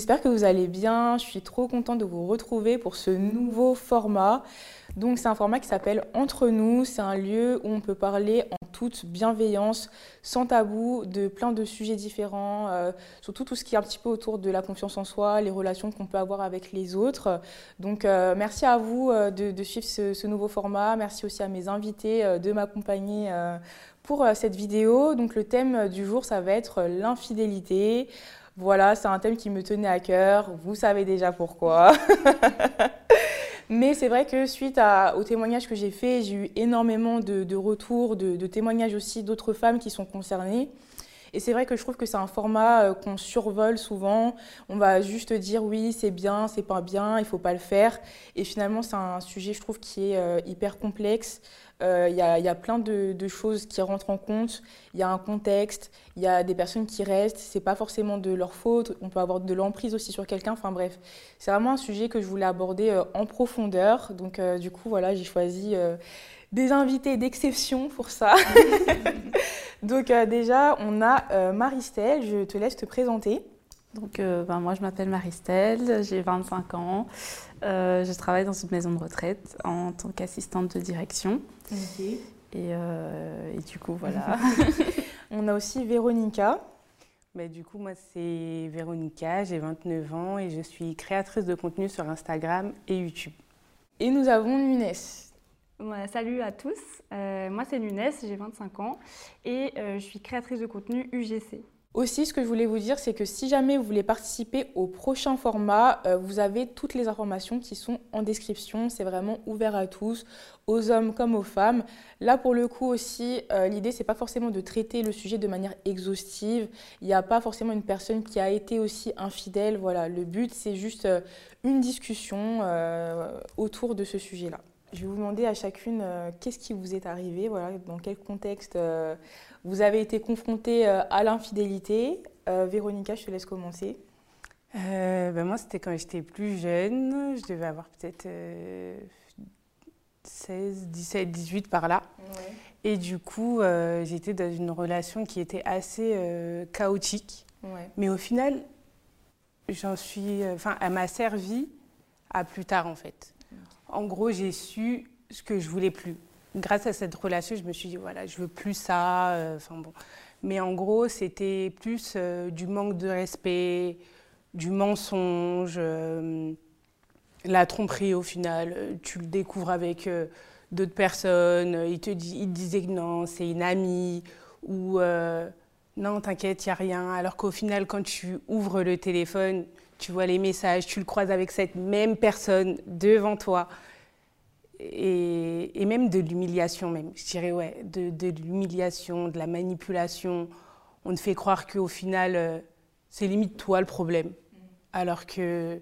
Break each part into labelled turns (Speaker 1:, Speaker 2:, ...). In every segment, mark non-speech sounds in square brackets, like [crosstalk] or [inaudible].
Speaker 1: j'espère que vous allez bien. Je suis trop contente de vous retrouver pour ce nouveau format. Donc c'est un format qui s'appelle Entre nous. C'est un lieu où on peut parler en toute bienveillance, sans tabou, de plein de sujets différents, euh, surtout tout ce qui est un petit peu autour de la confiance en soi, les relations qu'on peut avoir avec les autres. Donc euh, merci à vous euh, de, suivre ce, nouveau format. Merci aussi à mes invités de m'accompagner pour cette vidéo. Donc le thème du jour, ça va être l'infidélité. Voilà, c'est un thème qui me tenait à cœur. Vous savez déjà pourquoi. [laughs] Mais c'est vrai que suite à, aux témoignages que j'ai faits, j'ai eu énormément de, retours, de, témoignages aussi d'autres femmes qui sont concernées. Et c'est vrai que je trouve que c'est un format euh, qu'on survole souvent. On va juste dire oui, c'est bien, c'est pas bien, il faut pas le faire. Et finalement, c'est un sujet, je trouve, qui est euh, hyper complexe. Euh, il y, a plein de, choses qui rentrent en compte. Il y a un contexte, il y a des personnes qui restent. C'est pas forcément de leur faute. On peut avoir de l'emprise aussi sur quelqu'un. Enfin bref, c'est vraiment un sujet que je voulais aborder en profondeur. Donc du coup, voilà, j'ai choisi des invités d'exception pour ça. [laughs] Donc déjà, on a Maristelle. Je te laisse te présenter.
Speaker 2: Donc, ben, moi, je m'appelle Maristelle, j'ai 25 ans. je travaille dans une maison de retraite en tant qu'assistante de direction. Euh, et, du coup, voilà. [laughs]
Speaker 1: On a aussi Véronica.
Speaker 3: Mais du coup, moi, c'est Véronica, j'ai 29 ans et je suis créatrice de contenu sur Instagram et YouTube.
Speaker 1: Et nous avons Nunes.
Speaker 4: Salut à tous, euh, moi c'est Nunes, j'ai 25 ans et euh, je suis créatrice de contenu UGC.
Speaker 1: Aussi, ce que je voulais vous dire, c'est que si jamais vous voulez participer au prochain format, euh, vous avez toutes les informations qui sont en description. C'est vraiment ouvert à tous, aux hommes comme aux femmes. Là, pour le coup aussi, l'idée, c'est pas forcément de traiter le sujet de manière exhaustive. Il n'y a pas forcément une personne qui a été aussi infidèle. Voilà, le but, c'est juste une discussion autour de ce sujet-là. Je vais vous demander à chacune qu'est-ce qui vous est arrivé, voilà, dans quel contexte vous avez été confrontée euh, à l'infidélité. Euh, Véronica, je te laisse commencer.
Speaker 3: Euh, ben moi, c'était quand j'étais plus jeune. Je devais avoir peut-être 16, 17, 18 par là. Et du coup, j'étais dans une relation qui était assez chaotique. Mais au final, j'en suis. Enfin, elle m'a servi à plus tard, en fait. En gros, j'ai su ce que je voulais plus grâce à cette relation, je me suis dit, voilà, je veux plus ça. Euh, enfin bon. Mais en gros, c'était plus euh, du manque de respect, du mensonge, euh, la tromperie au final. Tu le découvres avec d'autres personnes. Il te, dit, il te disait que non, c'est une amie. Ou non, t'inquiète, il n'y a rien. Alors qu'au final, quand tu ouvres le téléphone, tu vois les messages, tu le croises avec cette même personne devant toi et, même de l'humiliation même, je dirais ouais, de, l'humiliation, de la manipulation. On te fait croire qu'au final, euh, c'est limite toi le problème. Alors que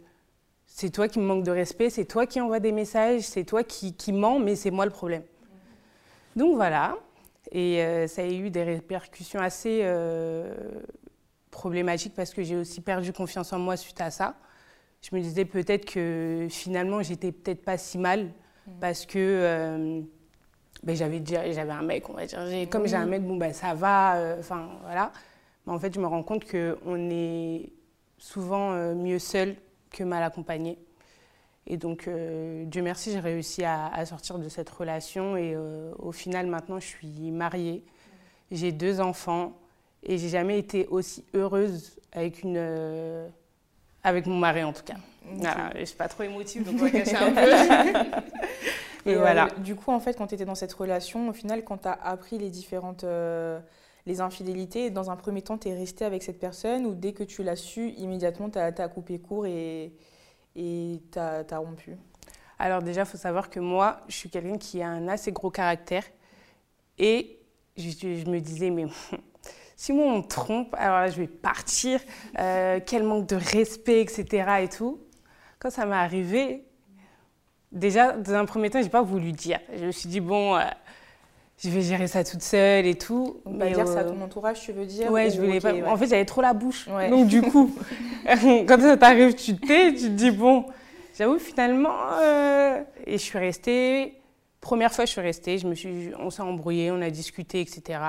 Speaker 3: c'est toi qui me manque de respect, c'est toi qui envoie des messages, c'est toi qui, qui mens, mais c'est moi le problème. Donc voilà, et euh, ça a eu des répercussions assez euh, problématiques parce que j'ai aussi perdu confiance en moi suite à ça. Je me disais peut-être que finalement j'étais peut-être pas si mal parce que euh, ben, j'avais j'avais un mec, on va dire. Comme j'ai un mec, bon, ben, ça va, euh, enfin voilà. Mais en fait, je me rends compte qu'on est souvent euh, mieux seul que mal accompagné. Et donc, Dieu merci, j'ai réussi à, sortir de cette relation. Et au final, maintenant, je suis mariée. J'ai deux enfants. Et j'ai jamais été aussi heureuse avec une avec mon mari, en tout cas. je ne suis pas trop émotive, donc on va [laughs] cacher un peu.
Speaker 1: Et voilà. Euh, du coup, en fait, quand tu étais dans cette relation, au final, quand tu as appris les différentes euh, les infidélités, dans un premier temps, tu es resté avec cette personne ou dès que tu l'as su, immédiatement, tu as, coupé court et tu as, as, rompu?
Speaker 3: Alors déjà, il faut savoir que moi, je suis quelqu'un qui a un assez gros caractère et je, je me disais, mais [laughs] si moi on me trompe, alors là je vais partir, euh, quel manque de respect, etc. et tout. Quand ça m'est arrivé, déjà, dans un premier temps, je n'ai pas voulu dire. Je me suis dit, bon, euh, je vais gérer ça toute seule et tout.
Speaker 1: Va dire ça à ton entourage, tu veux dire
Speaker 3: Ouais, je voulais pas. En fait, j'avais trop la bouche. Donc, du coup, [laughs] [laughs] quand ça t'arrive, tu tais, tu te dis, bon, j'avoue, finalement. Euh, et je suis restée. Première fois, je suis restée. Je me suis... On s'est embrouillé, on a discuté, etc.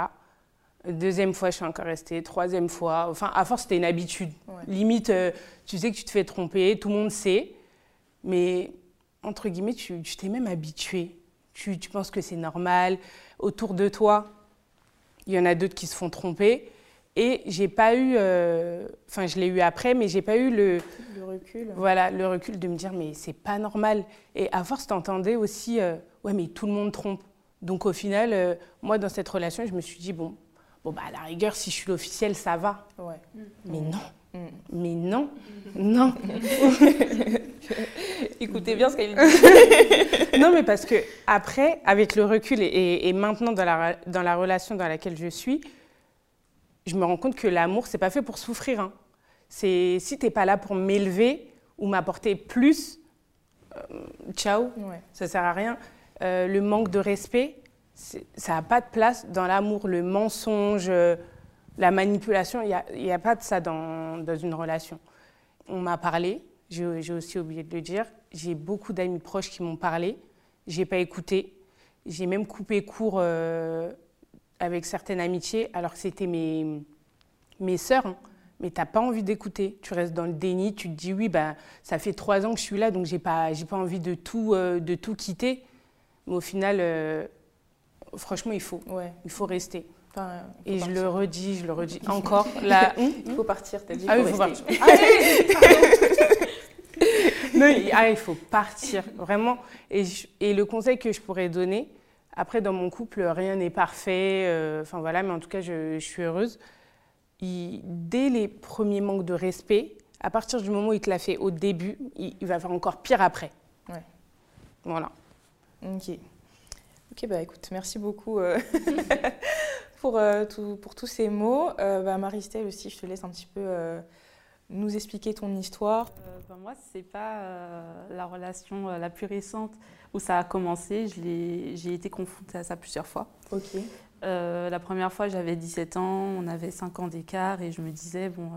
Speaker 3: Deuxième fois, je suis encore restée. Troisième fois, enfin, à force, c'était une habitude. Limite, euh, tu sais que tu te fais tromper, tout le monde sait. Mais, entre guillemets, tu t'es même habitué. Tu, tu penses que c'est normal. Autour de toi, il y en a d'autres qui se font tromper. Et j'ai pas eu, euh, enfin je l'ai eu après, mais j'ai pas eu le,
Speaker 1: le, recul.
Speaker 3: Voilà, le recul de me dire mais c'est pas normal. Et à force, t'entendais aussi, euh, ouais mais tout le monde trompe. Donc au final, moi dans cette relation, je me suis dit bon, Bon, bah, à la rigueur, si je suis l'officiel, ça va.
Speaker 1: Ouais.
Speaker 3: Mais non. Mm. Mais non. Non. [laughs]
Speaker 1: Écoutez bien ce qu'elle dit. [laughs]
Speaker 3: non, mais parce que après, avec le recul et, maintenant dans la, dans la relation dans laquelle je suis, je me rends compte que l'amour, c'est pas fait pour souffrir. Hein. C'est si t'es pas là pour m'élever ou m'apporter plus, euh, ciao, ouais. ça sert à rien. Euh, le manque de respect, ça n'a pas de place dans l'amour, le mensonge, la manipulation. Il n'y a, pas de ça dans, une relation. On m'a parlé, j'ai aussi oublié de le dire. J'ai beaucoup d'amis proches qui m'ont parlé. Je n'ai pas écouté. J'ai même coupé court euh, avec certaines amitiés, alors que c'était mes, mes sœurs. Hein. Mais tu n'as pas envie d'écouter. Tu restes dans le déni. Tu te dis, oui, bah, ça fait trois ans que je suis là, donc je n'ai pas, pas envie de tout, euh, de tout quitter. Mais au final, euh, franchement, il faut. Ouais. Il faut rester. et je le redis, je le redis encore. [laughs] Là,
Speaker 1: il faut partir, t'as dit.
Speaker 3: Ah
Speaker 1: oui,
Speaker 3: il faut partir. [laughs] non, ah, il faut partir, vraiment. Et, et, le conseil que je pourrais donner, après, dans mon couple, rien n'est parfait. Euh, enfin voilà, mais en tout cas, je, je suis heureuse. Il, dès les premiers manques de respect, à partir du moment où il te l'a fait au début, il, il va faire encore pire après.
Speaker 1: Ouais.
Speaker 3: Voilà.
Speaker 1: Ok. Ok, bah écoute, merci beaucoup euh, [laughs] pour, euh, tout, pour tous ces mots. Euh, bah, Marie-Stelle aussi, je te laisse un petit peu nous expliquer ton histoire.
Speaker 2: Bah, moi, ce n'est pas la relation la plus récente où ça a commencé. J'ai été confrontée à ça plusieurs fois.
Speaker 1: Ok.
Speaker 2: la première fois, j'avais 17 ans, on avait 5 ans d'écart et je me disais, bon,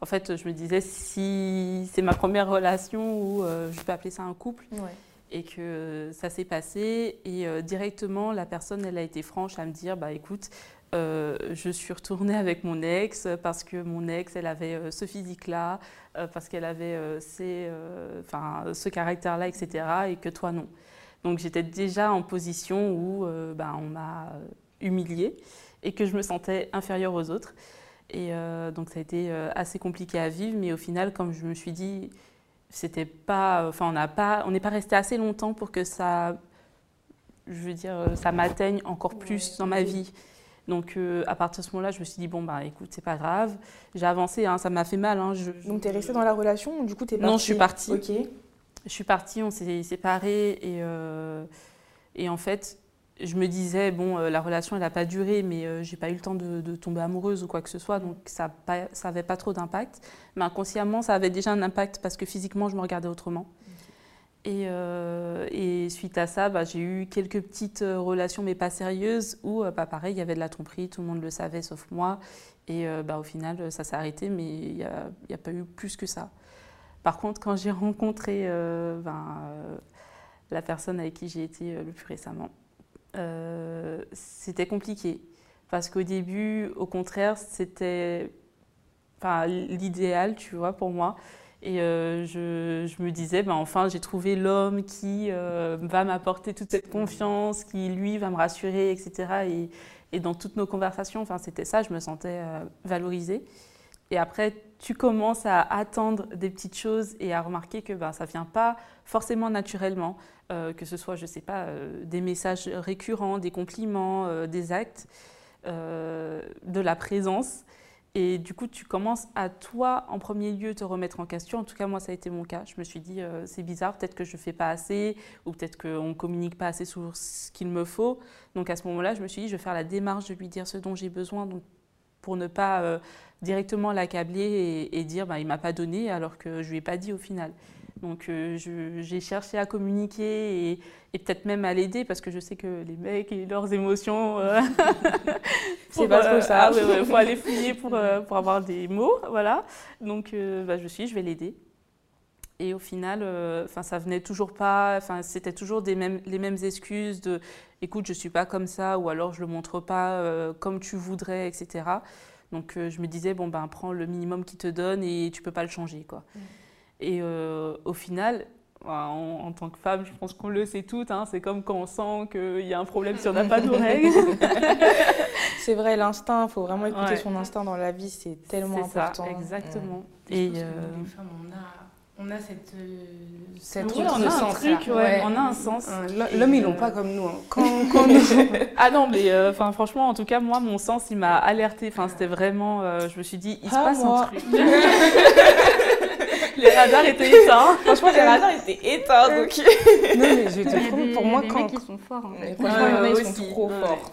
Speaker 2: en fait, je me disais, si c'est ma première relation où je peux appeler ça un couple,
Speaker 1: ouais
Speaker 2: et que ça s'est passé. Et euh, directement, la personne, elle a été franche à me dire, bah écoute, euh, je suis retournée avec mon ex parce que mon ex, elle avait euh, ce physique-là, parce qu'elle avait ces, ce caractère-là, etc. Et que toi, non. Donc j'étais déjà en position où bah, on m'a humiliée et que je me sentais inférieure aux autres. Et donc ça a été assez compliqué à vivre, mais au final, comme je me suis dit, c'était pas, enfin on n'a pas, on n'est pas resté assez longtemps pour que ça, je veux dire, ça m'atteigne encore plus dans ma vie. Donc euh, à partir de ce moment-là, je me suis dit bon bah écoute, c'est pas grave. J'ai avancé, hein, ça m'a fait mal. Hein, je,
Speaker 1: Donc tu es restée dans la relation ou du coup tu es
Speaker 2: partie Non, je suis partie.
Speaker 1: Ok.
Speaker 2: Je suis partie, on s'est séparés et, euh, et en fait, je me disais, bon, euh, la relation, elle n'a pas duré, mais euh, j'ai pas eu le temps de, tomber amoureuse ou quoi que ce soit, donc ça n'avait pas trop d'impact. Mais inconsciemment, ça avait déjà un impact parce que physiquement, je me regardais autrement. Et, euh, et, suite à ça, bah, j'ai eu quelques petites relations, mais pas sérieuses, où, bah, pareil, il y avait de la tromperie, tout le monde le savait, sauf moi. Et bah, au final, ça s'est arrêté, mais il n'y a, a, pas eu plus que ça. Par contre, quand j'ai rencontré ben, la personne avec qui j'ai été le plus récemment, euh, c'était compliqué. Parce qu'au début, au contraire, c'était l'idéal, tu vois, pour moi. Et euh, je, je, me disais, ben enfin, j'ai trouvé l'homme qui euh, va m'apporter toute cette confiance, qui, lui, va me rassurer, etc. Et, et dans toutes nos conversations, c'était ça, je me sentais valorisée. Et après, tu commences à attendre des petites choses et à remarquer que ben, ça ne vient pas forcément naturellement. Euh, que ce soit, je ne sais pas, euh, des messages récurrents, des compliments, euh, des actes, de la présence. Et du coup, tu commences à toi, en premier lieu, te remettre en question. En tout cas, moi, ça a été mon cas. Je me suis dit, c'est bizarre, peut-être que je ne fais pas assez, ou peut-être qu'on ne communique pas assez sur ce qu'il me faut. Donc à ce moment-là, je me suis dit, je vais faire la démarche de lui dire ce dont j'ai besoin, pour ne pas directement l'accabler et, dire, bah, il ne m'a pas donné, alors que je ne lui ai pas dit au final. Donc euh, j'ai cherché à communiquer et, peut-être même à l'aider parce que je sais que les mecs et leurs émotions, euh, [laughs] [laughs]
Speaker 1: c'est pas trop ça.
Speaker 2: Il ah faut aller fouiller pour, euh, pour avoir des mots, voilà. Donc bah, je suis, je vais l'aider. Et au final, enfin ça venait toujours pas, enfin c'était toujours des mêmes, les mêmes excuses de écoute, je suis pas comme ça, ou alors je le montre pas comme tu voudrais, etc. Donc je me disais, bon ben prends le minimum qu'il te donne et tu peux pas le changer. Quoi. Mm. Et au final, en, tant que femme, je pense qu'on le sait toutes. Hein, c'est comme quand on sent qu'il y a un problème si on n'a pas nos règles. [laughs]
Speaker 1: c'est vrai, l'instinct, il faut vraiment écouter son instinct dans la vie, c'est tellement important.
Speaker 2: Ça, exactement. Et
Speaker 3: euh... les femmes, on a, on a cette, euh,
Speaker 2: cette oui, on a un truc, ouais, on a un sens.
Speaker 3: L'homme, ils l'ont pas comme nous. Hein. Quand, [laughs]
Speaker 2: quand ah non, mais euh, franchement, en tout cas, moi, mon sens, il m'a alerté. Enfin, c'était vraiment, euh, je me suis dit, il se passe un truc. [laughs] les radars étaient éteints.
Speaker 1: Franchement, les radars étaient éteints. Donc...
Speaker 3: non, mais je te promets, pour moi,
Speaker 4: quand. Les mecs, ils sont forts.
Speaker 1: Franchement, en a, ils sont trop forts.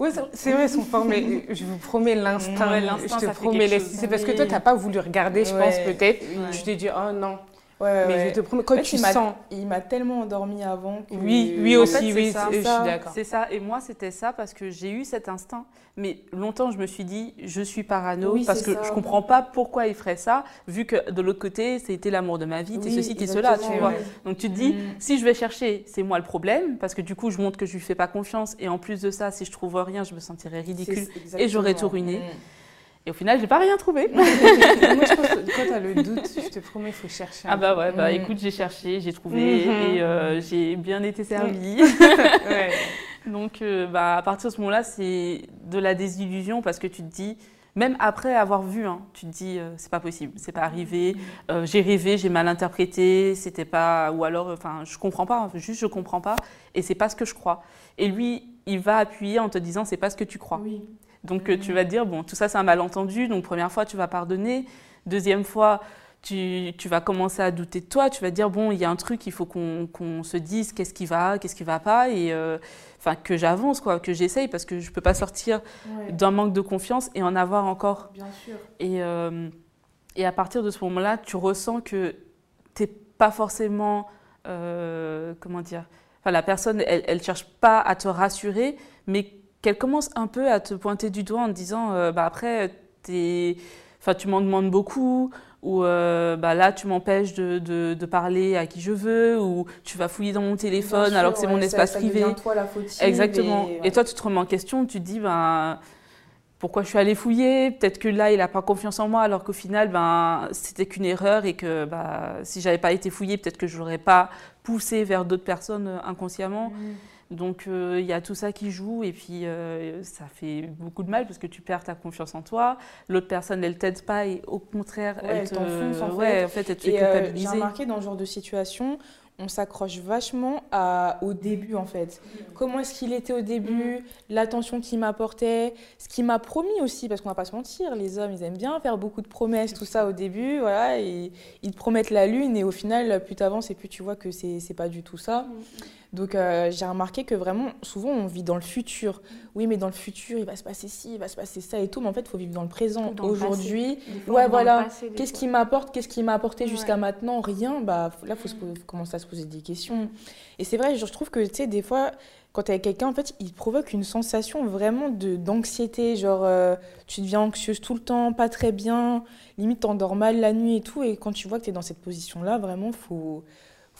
Speaker 3: Oui, c'est vrai, ils sont forts, mais je vous promets l'instinct. je te promets, c'est parce que toi, tu n'as pas voulu regarder, je pense, peut-être. Je t'ai dit, oh non. Ouais, mais je te promets, quand tu sens.
Speaker 1: Il m'a tellement endormi avant. Que...
Speaker 3: Oui, oui aussi, oui, je suis d'accord.
Speaker 2: C'est ça, et moi c'était ça parce que j'ai eu cet instinct. Mais longtemps, je me suis dit, je suis parano parce que je comprends pas pourquoi il ferait ça, vu que de l'autre côté, c'était l'amour de ma vie, c'est ceci, c'est cela, tu vois. Donc tu te dis, mm. si je vais chercher, c'est moi le problème, parce que du coup, je montre que je lui fais pas confiance, et en plus de ça, si je trouve rien, je me sentirais ridicule et j'aurais tout ruiné. Mm. Et au final, j'ai pas rien trouvé. [laughs]
Speaker 3: Moi, je pense que quand tu as le doute, je te promets, il faut chercher.
Speaker 2: Ah bah ouais, bah mm. écoute, j'ai cherché, j'ai trouvé mm-hmm. et euh, j'ai bien été servie. [laughs] ouais. Donc, euh, bah, à partir de ce moment-là, c'est de la désillusion parce que tu te dis, même après avoir vu, hein, tu te dis, euh, c'est pas possible, c'est pas arrivé, mm. j'ai rêvé, j'ai mal interprété, c'était pas, ou alors, enfin, je comprends pas, juste je comprends pas, et c'est pas ce que je crois. Et lui, il va appuyer en te disant, c'est pas ce que tu crois. Oui. Donc euh, tu vas te dire, bon, tout ça c'est un malentendu, donc première fois tu vas pardonner, deuxième fois tu, tu, vas commencer à douter de toi, tu vas te dire, bon, il y a un truc, il faut qu'on se dise qu'est-ce qui va, qu'est-ce qui va pas, et euh, enfin que j'avance, quoi, que j'essaye, parce que je peux pas sortir d'un manque de confiance et en avoir encore.
Speaker 1: Bien sûr.
Speaker 2: Et, euh, et à partir de ce moment-là, tu ressens que tu n'es pas forcément, comment dire, enfin la personne, elle ne cherche pas à te rassurer, mais qu'elle commence un peu à te pointer du doigt en te disant euh, bah après enfin tu m'en demandes beaucoup ou euh, bah là tu m'empêches de, de, parler à qui je veux ou tu vas fouiller dans mon téléphone alors que c'est mon espace privé
Speaker 1: toi la
Speaker 2: exactement et, toi tu te remets en question tu te dis ben pourquoi je suis allée fouiller? Peut-être que là, il n'a pas confiance en moi, alors qu'au final, ben, c'était qu'une erreur et que bah, si j'avais pas été fouillée, peut-être que je n'aurais pas poussé vers d'autres personnes euh, inconsciemment. Mmh. Donc euh, il y a tout ça qui joue et puis euh, ça fait beaucoup de mal parce que tu perds ta confiance en toi. L'autre personne, elle t'aide pas et au contraire, elle,
Speaker 1: t'enfonce en,
Speaker 2: ouais, en fait. Elle te fait
Speaker 1: euh, culpabiliser. J'ai remarqué dans ce genre de situation, on s'accroche vachement à, au début en fait. Comment est-ce qu'il était au début, mm. l'attention qu'il m'apportait, ce qu'il m'a promis aussi, parce qu'on va pas se mentir, les hommes ils aiment bien faire beaucoup de promesses, tout ça au début, voilà, et ils te promettent la lune et au final, plus tu avances et plus tu vois que c'est pas du tout ça. Mm. Donc euh, j'ai remarqué que vraiment, souvent on vit dans le futur. Oui, mais dans le futur, il va se passer ci, il va se passer ça et tout. Mais en fait, il faut vivre dans le présent. Aujourd'hui, ouais, voilà. Qu'est-ce qui m'apporte Qu'est-ce qui m'a apporté jusqu'à maintenant? Rien. Bah là, il faut commencer à se poser des questions. Et c'est vrai, je trouve que tu sais, des fois, quand tu es avec quelqu'un, en fait, il provoque une sensation vraiment d'anxiété. Genre, euh, tu deviens anxieuse tout le temps, pas très bien, limite, t'endors mal la nuit et tout. Et quand tu vois que tu es dans cette position-là, vraiment, faut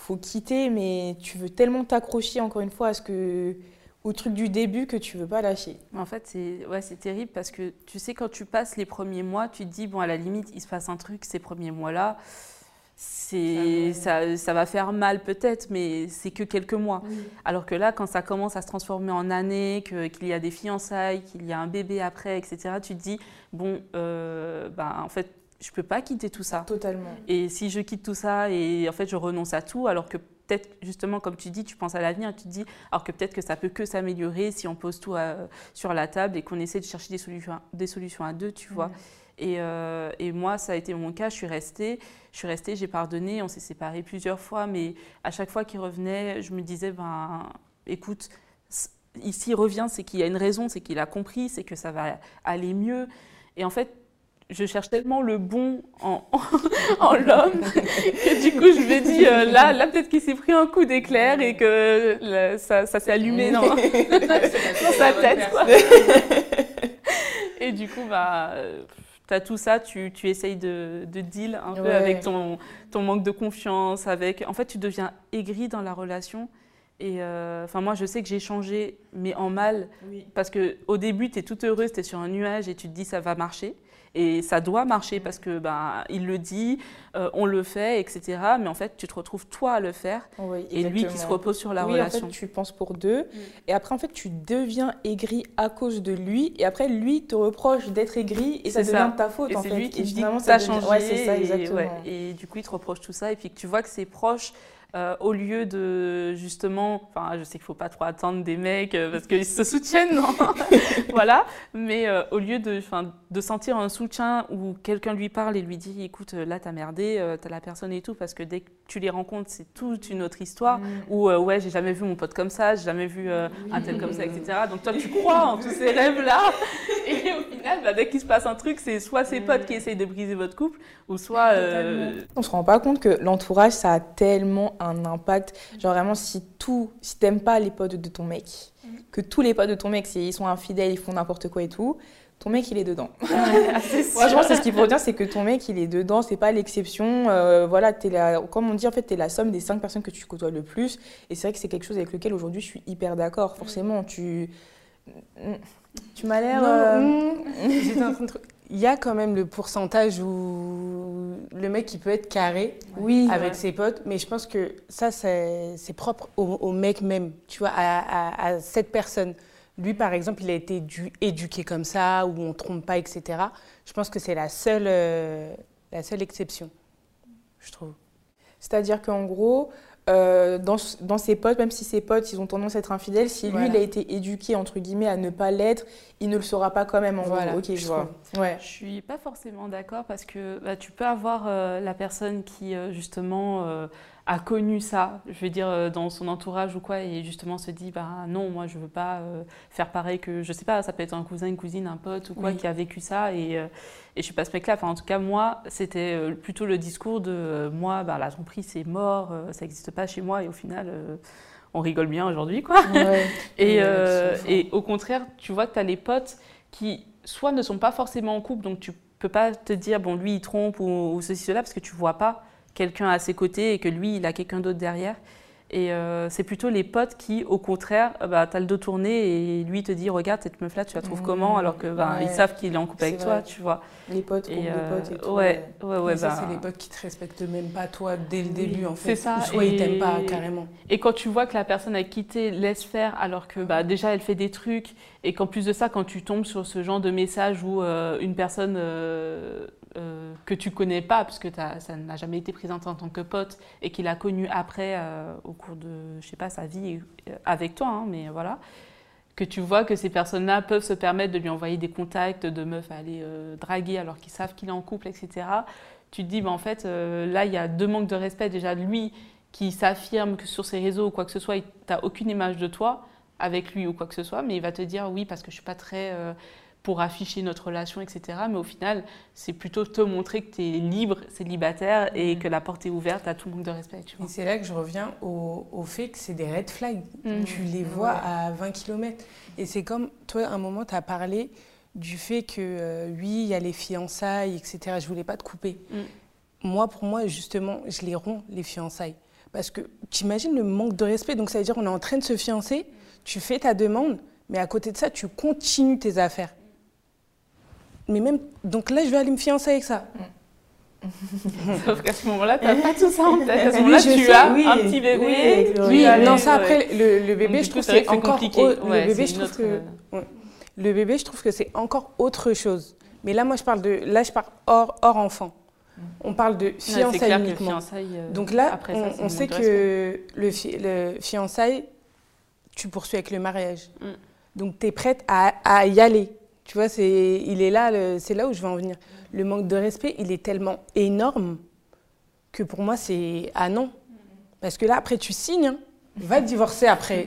Speaker 1: faut quitter, mais tu veux tellement t'accrocher encore une fois à ce que au truc du début que tu veux pas lâcher.
Speaker 2: En fait, c'est ouais, c'est terrible parce que tu sais quand tu passes les premiers mois, tu te dis bon à la limite il se passe un truc ces premiers mois-là, c'est ça, ça, va faire mal peut-être, mais c'est que quelques mois. Alors que là, quand ça commence à se transformer en années, qu'il y a des fiançailles, qu'il y a un bébé après, etc., tu te dis bon, euh, bah, en fait je peux pas quitter tout ça.
Speaker 1: Totalement.
Speaker 2: Et si je quitte tout ça et en fait je renonce à tout, alors que peut-être justement comme tu dis, tu penses à l'avenir, tu te dis alors que peut-être que ça peut que s'améliorer si on pose tout euh, sur la table et qu'on essaie de chercher des solutions, des solutions à deux, tu vois. Mm. Et, euh, et, moi, ça a été mon cas. Je suis restée, je suis restée, j'ai pardonné. On s'est séparés plusieurs fois, mais à chaque fois qu'il revenait, je me disais ben écoute, ici il revient, c'est qu'il y a une raison, c'est qu'il a compris, c'est que ça va aller mieux. Et en fait, je cherche tellement le bon en, [laughs] en, l'homme que du coup je me dis euh, là, là peut-être qu'il s'est pris un coup d'éclair et que ça, ça s'est allumé dans, [laughs] sa tête. Quoi. et du coup, bah, tu as tout ça, tu, tu essayes de, de, deal un peu
Speaker 1: Ouais.
Speaker 2: avec ton, ton manque de confiance, avec... En fait, tu deviens aigri dans la relation. Et euh, enfin, moi, je sais que j'ai changé, mais en mal,
Speaker 1: Oui.
Speaker 2: parce que au début, tu es toute heureuse, tu es sur un nuage et tu te dis ça va marcher. Et ça doit marcher parce que ben, il le dit, euh, on le fait, etc. Mais en fait, tu te retrouves toi à le faire
Speaker 1: Oui,
Speaker 2: et lui qui se repose sur la
Speaker 1: oui,
Speaker 2: relation.
Speaker 1: en fait, tu penses pour deux. Et après, en fait, tu deviens aigri à cause de lui. Et après, lui te reproche d'être aigri et ça devient
Speaker 2: ça.
Speaker 1: de ta faute,
Speaker 2: Et c'est lui qui
Speaker 1: et
Speaker 2: dit que
Speaker 1: ça
Speaker 2: t'as
Speaker 1: devient-
Speaker 2: changé.
Speaker 1: Ouais, c'est ça,
Speaker 2: et, ouais, et du coup, il te reproche tout ça. Et puis que tu vois que ses proches, euh, au lieu de justement, enfin, je sais qu'il faut pas trop attendre des mecs euh, parce qu'ils se soutiennent, non [laughs] voilà. Mais euh, au lieu de, enfin, de sentir un soutien où quelqu'un lui parle et lui dit, écoute, là, t'as merdé, t'as la personne et tout, parce que dès que tu les rencontres, c'est toute une autre histoire.
Speaker 1: Mm.
Speaker 2: Ou ouais, j'ai jamais vu mon pote comme ça, j'ai jamais vu un tel comme ça, etc. Donc toi, tu [laughs] crois en tous ces rêves-là. Et au final, bah, dès qu'il se passe un truc, c'est soit ses potes qui essayent de briser votre couple, ou soit. euh,
Speaker 1: On se rend pas compte que l'entourage, ça a tellement un impact. Genre vraiment, si tout, si t'aimes pas les potes de ton mec, que tous les potes de ton mec, si ils sont infidèles, ils font n'importe quoi et tout, ton mec, il est dedans. [laughs] Franchement, c'est ce qu'il faut dire, c'est que ton mec, il est dedans, c'est pas l'exception. Euh, voilà, t'es la, comme on dit, en fait, t'es la somme des cinq personnes que tu côtoies le plus. Et c'est vrai que c'est quelque chose avec lequel aujourd'hui je suis hyper d'accord. Forcément, tu, tu m'as l'air. Euh, [laughs]
Speaker 3: Il y a quand même le pourcentage où le mec il peut être carré
Speaker 1: Oui.
Speaker 3: avec ses potes, mais je pense que ça c'est propre au, au mec même, tu vois, à, à- à cette personne. Lui par exemple, il a été édu- éduqué comme ça, où on trompe pas, etc. Je pense que c'est la seule, euh, la seule exception, je trouve.
Speaker 1: C'est-à-dire qu'en gros, euh, dans, dans ses potes, même si ses potes, ils ont tendance à être infidèles, si lui,
Speaker 3: Voilà.
Speaker 1: il a été éduqué, entre guillemets, à ne pas l'être, il ne le saura pas quand même, en
Speaker 3: Voilà,
Speaker 1: gros. Ok, je
Speaker 3: je
Speaker 1: vois. Ouais.
Speaker 2: Je suis pas forcément d'accord parce que bah, tu peux avoir euh, la personne qui euh, justement euh, a connu ça, je veux dire euh, dans son entourage ou quoi, et justement se dit bah non, moi je veux pas euh, faire pareil que je sais pas, ça peut être un cousin, une cousine, un pote ou quoi
Speaker 1: Oui.
Speaker 2: qui a vécu ça et, euh, et je suis pas ce mec-là. Enfin en tout cas moi c'était euh, plutôt le discours de euh, moi bah la tromperie c'est mort, ça n'existe pas chez moi et au final on rigole bien aujourd'hui quoi.
Speaker 1: Ouais. [laughs]
Speaker 2: Et, et au contraire, tu vois que tu as les potes qui, soit ne sont pas forcément en couple, donc tu peux pas te dire, bon, lui, il trompe ou, ou ceci, cela, parce que tu vois pas quelqu'un à ses côtés et que lui, il a quelqu'un d'autre derrière. Et euh, c'est plutôt les potes qui, au contraire, euh, bah, tu as le dos tourné et lui te dit, regarde, cette meuf-là, tu la trouves
Speaker 1: Mmh,
Speaker 2: comment Alors que bah,
Speaker 1: ouais.
Speaker 2: ils savent qu'il est en couple
Speaker 1: C'est
Speaker 2: avec toi, tu vois.
Speaker 1: Les potes,
Speaker 2: Et,
Speaker 1: contre les
Speaker 2: euh,
Speaker 1: potes et tout.
Speaker 2: ouais, ouais, ouais.
Speaker 3: Ça,
Speaker 2: bah,
Speaker 3: c'est les potes qui te respectent même pas toi dès le début en
Speaker 2: c'est
Speaker 3: fait.
Speaker 2: ça,
Speaker 3: Ou soit ils
Speaker 2: et-
Speaker 3: t'aiment pas carrément.
Speaker 2: Et quand tu vois que la personne a quitté laisse faire, alors que bah, déjà elle fait des trucs, et qu'en plus de ça, quand tu tombes sur ce genre de message où euh, une personne euh, que tu connais pas, parce que ça n'a jamais été présenté en tant que pote, et qu'il a connu après euh, au cours de, je sais pas, sa vie euh, avec toi, hein, mais voilà, que tu vois que ces personnes-là peuvent se permettre de lui envoyer des contacts de meufs à aller draguer alors qu'ils savent qu'il est en couple, etc. Tu te dis, bah, en fait, là, il y a deux manques de respect. Déjà, lui, qui s'affirme que sur ses réseaux ou quoi que ce soit, tu n'as aucune image de toi avec lui ou quoi que ce soit, mais il va te dire oui parce que je suis pas très pour afficher notre relation, etc. Mais au final, c'est plutôt te montrer que tu es libre, célibataire et que la porte est ouverte à tout manque de respect. Tu
Speaker 3: Et c'est là que je reviens au, au fait que c'est des red flags.
Speaker 2: Mhm.
Speaker 3: Tu les vois
Speaker 1: Ouais.
Speaker 3: à 20 km. Et c'est comme, toi, à un moment, tu as parlé du fait que, euh, oui, il y a les fiançailles, etc. Je voulais pas te couper.
Speaker 2: Mhm.
Speaker 3: Moi, pour moi, justement, je les romps, les fiançailles. Parce que tu imagines le manque de respect. Donc, ça veut dire on est en train de se fiancer, tu fais ta demande, mais à côté de ça, tu continues tes affaires. Mais même, donc là, je vais aller me fiancer avec ça. [laughs]
Speaker 2: Sauf qu'à ce moment-là, tu n'as pas tout ça en tête. À ce
Speaker 3: Oui,
Speaker 2: moment-là,
Speaker 3: je
Speaker 2: tu
Speaker 3: sais,
Speaker 2: as
Speaker 3: oui.
Speaker 2: un petit bébé.
Speaker 1: Oui,
Speaker 3: Oui,
Speaker 1: Regardez,
Speaker 3: non, ça
Speaker 2: ouais.
Speaker 3: après, le, le bébé,
Speaker 2: Donc,
Speaker 3: je trouve que c'est encore.
Speaker 2: compliqué.
Speaker 3: au-
Speaker 2: Ouais,
Speaker 3: le bébé, je trouve
Speaker 2: autre,
Speaker 3: que.
Speaker 2: euh,
Speaker 3: ouais. Le bébé, je trouve que c'est encore autre chose. Mais là, moi, je parle de. Là, je parle hors, hors enfant. On parle de fiançailles
Speaker 2: clair que
Speaker 3: uniquement.
Speaker 2: fiançailles, euh,
Speaker 3: Donc là,
Speaker 2: après ça,
Speaker 3: on, sait que le, fi- le fiançailles, tu poursuis avec le mariage.
Speaker 2: Mm.
Speaker 3: Donc, tu es prête à, à y aller. Tu vois, c'est, il est là, c'est là où je veux en venir. Le manque de respect, il est tellement énorme que pour moi, c'est ah non. Parce que là, après, tu signes, hein. va divorcer après.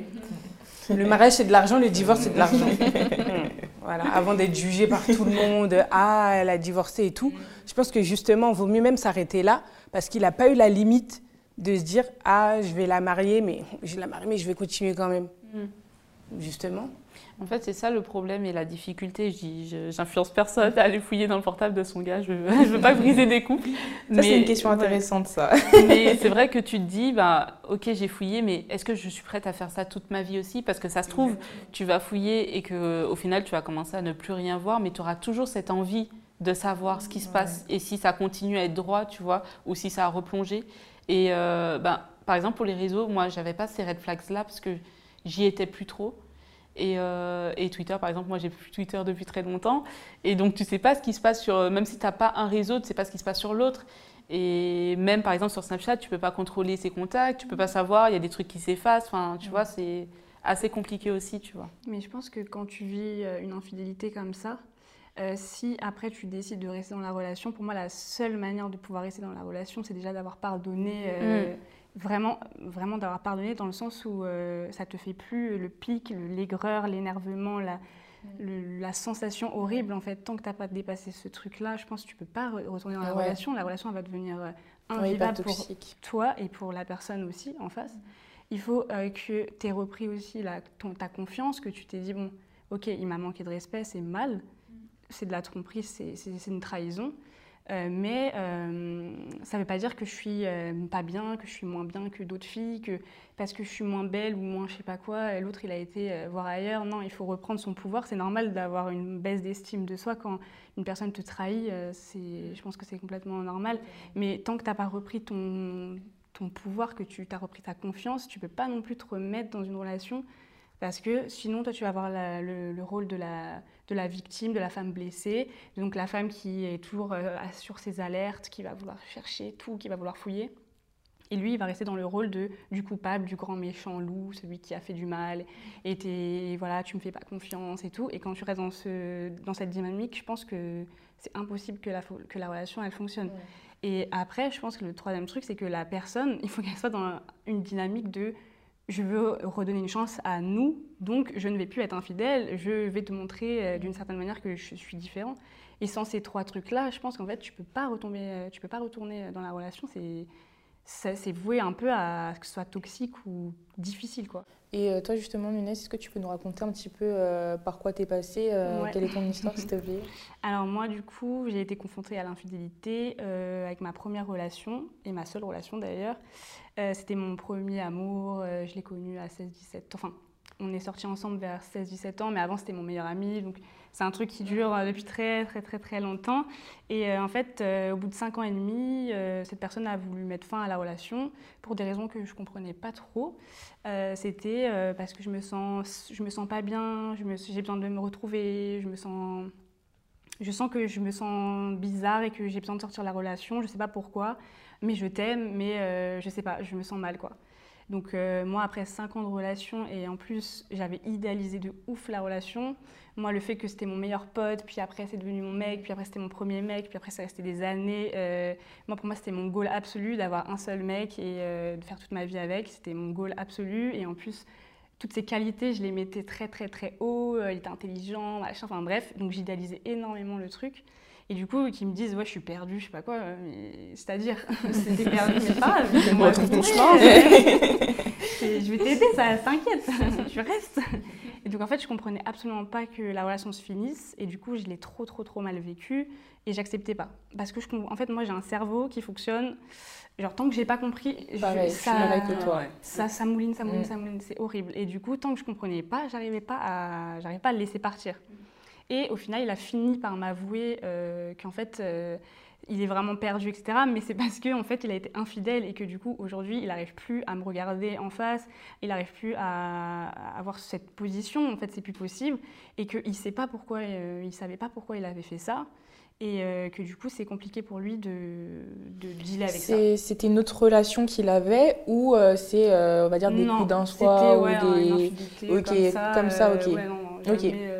Speaker 3: Le mariage, c'est de l'argent, le divorce, c'est de l'argent. Mm. [laughs] voilà, avant d'être jugé par tout le monde, ah, elle a divorcé et tout. Je pense que justement, il vaut mieux même s'arrêter là, parce qu'il n'a pas eu la limite de se dire, ah, je vais la marier, mais je vais la marier, mais je vais continuer quand même. Justement.
Speaker 2: En fait, c'est ça le problème et la difficulté. Je dis, j'influence personne à aller fouiller dans le portable de son gars. Je ne [laughs] veux pas briser des couples.
Speaker 1: Ça, c'est une question intéressante, ça. [laughs]
Speaker 2: mais c'est vrai que tu te dis, bah, ok, j'ai fouillé, mais est-ce que je suis prête à faire ça toute ma vie aussi? Parce que ça se trouve, tu vas fouiller et que au final, tu vas commencer à ne plus rien voir, mais tu auras toujours cette envie de savoir ce qui se passe et si ça continue à être droit, tu vois, ou si ça a replongé. Et euh, ben, par exemple, pour les réseaux, moi, j'avais pas ces red flags-là parce que j'y étais plus trop. Et, euh, et, Twitter, par exemple, moi j'ai plus Twitter depuis très longtemps. Et donc tu sais pas ce qui se passe sur. Même si tu n'as pas un réseau, tu sais pas ce qui se passe sur l'autre. Et même par exemple sur Snapchat, tu peux pas contrôler ses contacts, tu peux pas savoir, il y a des trucs qui s'effacent. Enfin, tu vois, c'est assez compliqué aussi, tu vois.
Speaker 4: Mais je pense que quand tu vis euh, une infidélité comme ça, euh, si après tu décides de rester dans la relation, pour moi la seule manière de pouvoir rester dans la relation, c'est déjà d'avoir pardonné. Mm vraiment, vraiment d'avoir pardonné dans le sens où euh, ça te fait plus le pic, l'aigreur, l'énervement, la, la, sensation horrible en fait. Tant que tu n'as pas dépassé ce truc-là, je pense que tu peux pas retourner dans la relation. La relation elle va devenir euh, invivable pour toi et pour la personne aussi en face. Il faut euh, que tu aies repris aussi la, ta confiance, que tu t'es dit, bon, ok, il m'a manqué de respect, c'est mal, c'est de la tromperie, c'est une trahison. Euh, mais euh, ça ne veut pas dire que je suis euh, pas bien, que je suis moins bien que d'autres filles, que parce que je suis moins belle ou moins je sais pas quoi, l'autre il a été voir ailleurs. Non, il faut reprendre son pouvoir. C'est normal d'avoir une baisse d'estime de soi quand une personne te trahit. je pense que c'est complètement normal. Mais tant que tu n'as pas repris ton, ton pouvoir, que tu as repris ta confiance, tu peux pas non plus te remettre dans une relation parce que sinon, toi, tu vas avoir le, rôle de la, de la victime, de la femme blessée, donc la femme qui est toujours euh, sur ses alertes, qui va vouloir chercher tout, qui va vouloir fouiller. Et lui, il va rester dans le rôle de, du coupable, du grand méchant loup, celui qui a fait du mal, et voilà, tu me fais pas confiance et tout. Et quand tu restes dans, ce, dans cette dynamique, je pense que c'est impossible que la, que la relation, elle fonctionne. Et après, je pense que le troisième truc, c'est que la personne, il faut qu'elle soit dans une dynamique de je veux redonner une chance à nous, donc je ne vais plus être infidèle, je vais te montrer euh, d'une certaine manière que je suis différent. Et sans ces trois trucs-là, je pense qu'en fait, tu peux euh, peux pas retourner dans la relation. C'est c'est voué un peu à ce que ce soit toxique ou difficile. quoi.
Speaker 1: Et euh, toi, justement, Nunes, est-ce que tu peux nous raconter un petit peu par quoi tu es passée Quelle est ton histoire, s'il te plaît? [laughs]
Speaker 4: Alors, moi, du coup, j'ai été confrontée à l'infidélité avec ma première relation, et ma seule relation d'ailleurs. Euh, c'était mon premier amour, euh, je l'ai connu à 16-17 Enfin, on est sortis ensemble vers 16-17 ans, mais avant c'était mon meilleur ami. Donc c'est un truc qui dure euh, depuis très très très très longtemps. Et en fait, au bout de 5 ans et demi, cette personne a voulu mettre fin à la relation pour des raisons que je comprenais pas trop. c'était parce que je me sens je me sens pas bien, j'ai besoin de me retrouver, je me sens je sens que je me sens bizarre et que j'ai besoin de sortir de la relation, je sais pas pourquoi mais je t'aime, mais euh, je sais pas, je me sens mal quoi. Donc euh, moi, après 5 ans de relation, et en plus j'avais idéalisé de ouf la relation, moi le fait que c'était mon meilleur pote, puis après c'est devenu mon mec, puis après c'était mon premier mec, puis après ça restait des années, euh, moi pour moi c'était mon goal absolu d'avoir un seul mec et de faire toute ma vie avec, c'était mon goal absolu, et en plus toutes ses qualités, je les mettais très très très haut, il était intelligent, machin, enfin bref, donc j'idéalisais énormément le truc. Et du coup, qui me disent, ouais, je suis perdue, je sais pas quoi, c'est-à-dire, [laughs] [laughs] c'était perdu, mais pas, moi, trouve ton chemin. je vais t'aider, ça t'inquiète, [laughs] tu restes. Et donc, en fait, je comprenais absolument pas que la relation se finisse, et du coup, je l'ai trop, trop, trop mal vécu, et j'acceptais pas. Parce que, je, en fait, moi, j'ai un cerveau qui fonctionne, genre, tant que j'ai pas compris,
Speaker 1: Pareil, ça, que toi.
Speaker 4: Ça, ça mouline, ça mouline, mm. ça mouline, c'est horrible. Et du coup, tant que je comprenais pas, j'arrivais pas à, j'arrivais pas à le laisser partir. Et au final, il a fini par m'avouer euh, qu'en fait, euh, il est vraiment perdu, etc. Mais c'est parce qu'en en fait, il a été infidèle et que du coup, aujourd'hui, il n'arrive plus à me regarder en face, il n'arrive plus à, avoir cette position. En fait, c'est plus possible et qu'il ne sait pas pourquoi, euh, il savait pas pourquoi il avait fait ça. Et que du coup, c'est compliqué pour lui de, de dealer avec ça.
Speaker 1: C'était une autre relation qu'il avait ou c'est, on va dire, des coups d'un soir ou des.
Speaker 4: Ok, comme ça, comme ça ok.
Speaker 1: ok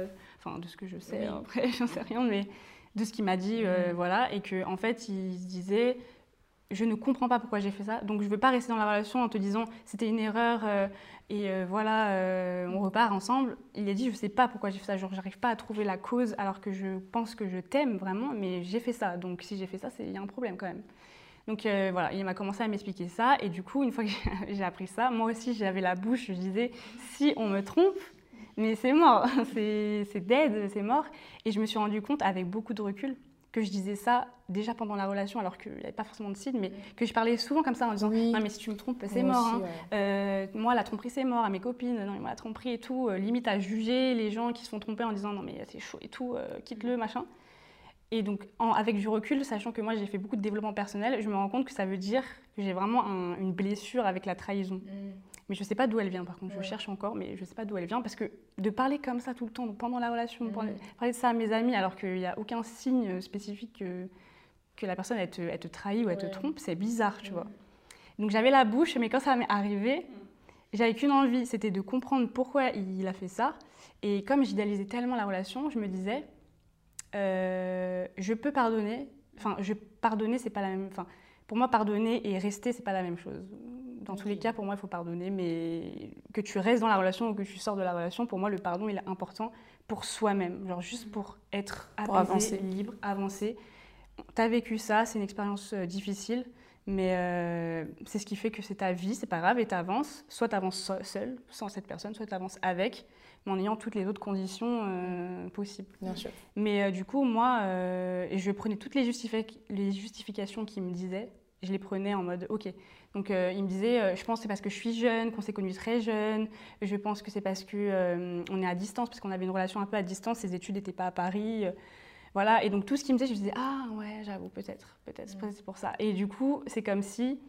Speaker 4: enfin de ce que je sais, après [laughs] j'en sais rien, mais de ce qu'il m'a dit, euh, mm. voilà, et qu'en en fait il se disait, je ne comprends pas pourquoi j'ai fait ça, donc je ne veux pas rester dans la relation en te disant c'était une erreur euh, et euh, voilà, on repart ensemble. Il a dit, je ne sais pas pourquoi j'ai fait ça, genre j'arrive pas à trouver la cause alors que je pense que je t'aime vraiment, mais j'ai fait ça, donc si j'ai fait ça, il y a un problème quand même. Donc voilà, il m'a commencé à m'expliquer ça, et du coup, une fois que [laughs] j'ai appris ça, moi aussi j'avais la bouche, je disais, si on me trompe, mais c'est mort, [laughs] c'est dead, c'est mort. Et je me suis rendu compte avec beaucoup de recul que je disais ça déjà pendant la relation, alors qu'il n'y avait pas forcément de signe, mais mm. que je parlais souvent comme ça en disant Non, mais si tu me trompes, c'est mort. Hein. Euh, moi, la tromperie, c'est mort. À mes copines, non, moi, la tromperie et tout. Euh, limite à juger les gens qui se font tromper en disant Non, mais c'est chaud et tout, euh, quitte-le, machin. Et donc, avec du recul, sachant que moi, j'ai fait beaucoup de développement personnel, je me rends compte que ça veut dire que j'ai vraiment une blessure avec la trahison. Mm. Mais je ne sais pas d'où elle vient, par contre, je cherche encore, mais je ne sais pas d'où elle vient, parce que de parler comme ça tout le temps, pendant la relation, parler, de ça à mes amis, alors qu'il n'y a aucun signe spécifique que, que la personne, elle te, trahit ou elle te trompe, c'est bizarre, tu vois. Donc j'avais la bouche, mais quand ça m'est arrivé, j'avais qu'une envie, c'était de comprendre pourquoi il a fait ça. Et comme j'idéalisais tellement la relation, je me disais, euh, je peux pardonner. Enfin, je pardonner, c'est pas la même. Enfin, pour moi, pardonner et rester, c'est pas la même chose dans tous les cas, pour moi, il faut pardonner, mais que tu restes dans la relation ou que tu sors de la relation, pour moi, le pardon, il est important pour soi-même, genre juste pour être apaisé, libre, avancer. Tu as vécu ça, c'est une expérience euh, difficile, mais euh, c'est ce qui fait que c'est ta vie, c'est pas grave, et tu avances. Soit tu avances seul, sans cette personne, soit tu avances avec, mais en ayant toutes les autres conditions euh, possibles.
Speaker 1: Bien sûr.
Speaker 4: Mais du coup, moi, je prenais toutes les, les justifications qu'il me disait, je les prenais en mode, ok, donc euh, il me disait, euh, je pense que c'est parce que je suis jeune, qu'on s'est connus très jeune. Je pense que c'est parce que euh, on est à distance, parce qu'on avait une relation un peu à distance. Ses études n'étaient pas à Paris. voilà. Et donc tout ce qu'il me disait, je me disais, ah ouais, j'avoue, peut-être, peut-être, peut c'est pour ça. Et du coup, c'est comme si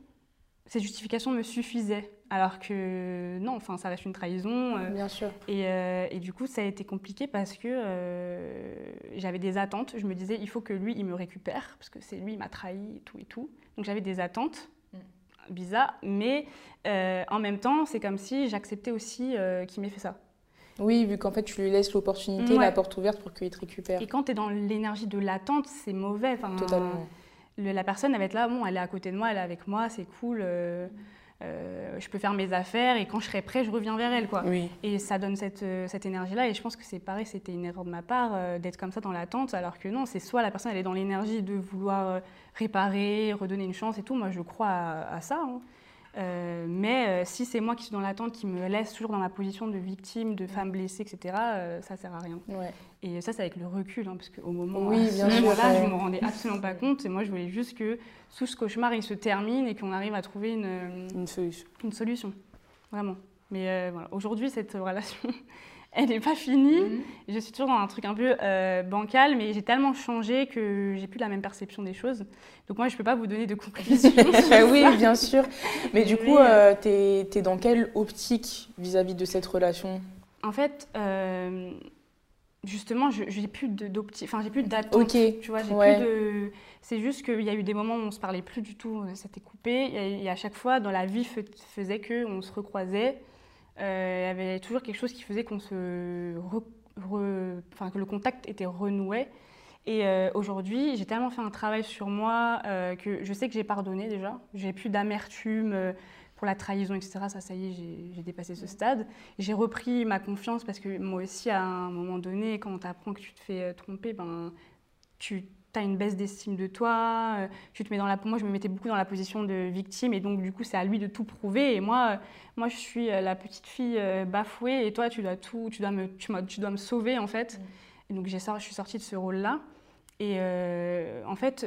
Speaker 4: ces justifications me suffisaient. Alors que non, enfin, ça reste une trahison.
Speaker 1: Bien sûr.
Speaker 4: Et, et, du coup, ça a été compliqué parce que j'avais des attentes. Je me disais, il faut que lui, il me récupère, parce que c'est lui, il m'a trahi et tout et tout. Donc j'avais des attentes bizarre, mais euh, en même temps, c'est comme si j'acceptais aussi euh, qu'il m'ait fait ça.
Speaker 1: Oui, vu qu'en fait, tu lui laisses l'opportunité, la porte ouverte pour qu'il te récupère.
Speaker 4: Et quand tu es dans l'énergie de l'attente, c'est mauvais.
Speaker 1: Totalement.
Speaker 4: La personne, elle va être là, bon, elle est à côté de moi, elle est avec moi, c'est cool. Euh, euh, je peux faire mes affaires et quand je serai prêt, je reviens vers elle. Quoi. Et ça donne cette, euh, cette énergie-là. Et je pense que c'est pareil, c'était une erreur de ma part euh, d'être comme ça dans l'attente, alors que non, c'est soit la personne elle est dans l'énergie de vouloir réparer, redonner une chance et tout. Moi, je crois à, ça. Hein. Euh, mais euh, si c'est moi qui suis dans l'attente, qui me laisse toujours dans ma position de victime, de femme blessée, etc., euh, ça sert à rien. Et ça, c'est avec le recul, hein, parce qu'au moment
Speaker 1: oui, bien sûr,
Speaker 4: là, je ne me rendais absolument pas compte. Et moi, je voulais juste que tout ce cauchemar, il se termine et qu'on arrive à trouver une,
Speaker 1: une solution.
Speaker 4: Une solution, vraiment. Mais voilà, aujourd'hui, cette relation, elle n'est pas finie. Mhm. Je suis toujours dans un truc un peu euh, bancal, mais j'ai tellement changé que j'ai plus la même perception des choses. Donc moi, je ne peux pas vous donner de conclusion. [laughs]
Speaker 1: oui, bien sûr. Mais du coup, euh, tu es, dans quelle optique vis-à-vis de cette relation?
Speaker 4: En fait, euh, justement, je n'ai plus d'optique, enfin, j'ai plus d'attente.
Speaker 1: Ok.
Speaker 4: Tu vois, j'ai plus de... C'est juste qu'il y a eu des moments où on ne se parlait plus du tout, c'était coupé. Et, à chaque fois, dans la vie, faisait qu'on se recroisait. Euh, il y avait toujours quelque chose qui faisait qu'on se enfin, que le contact était renoué. Et euh, aujourd'hui, j'ai tellement fait un travail sur moi euh, que je sais que j'ai pardonné déjà. J'ai plus d'amertume pour la trahison, etc. Ça, ça y est, j'ai dépassé ce stade. J'ai repris ma confiance parce que moi aussi, à un moment donné, quand tu apprends que tu te fais tromper, ben, tu tu as une baisse d'estime de toi, euh, tu te mets dans la moi je me mettais beaucoup dans la position de victime et donc du coup c'est à lui de tout prouver et moi euh, moi je suis euh, la petite fille bafouée et toi tu dois tout tu dois me tu, dois me sauver en fait. Mm. Et donc j'ai je suis sortie de ce rôle là et en fait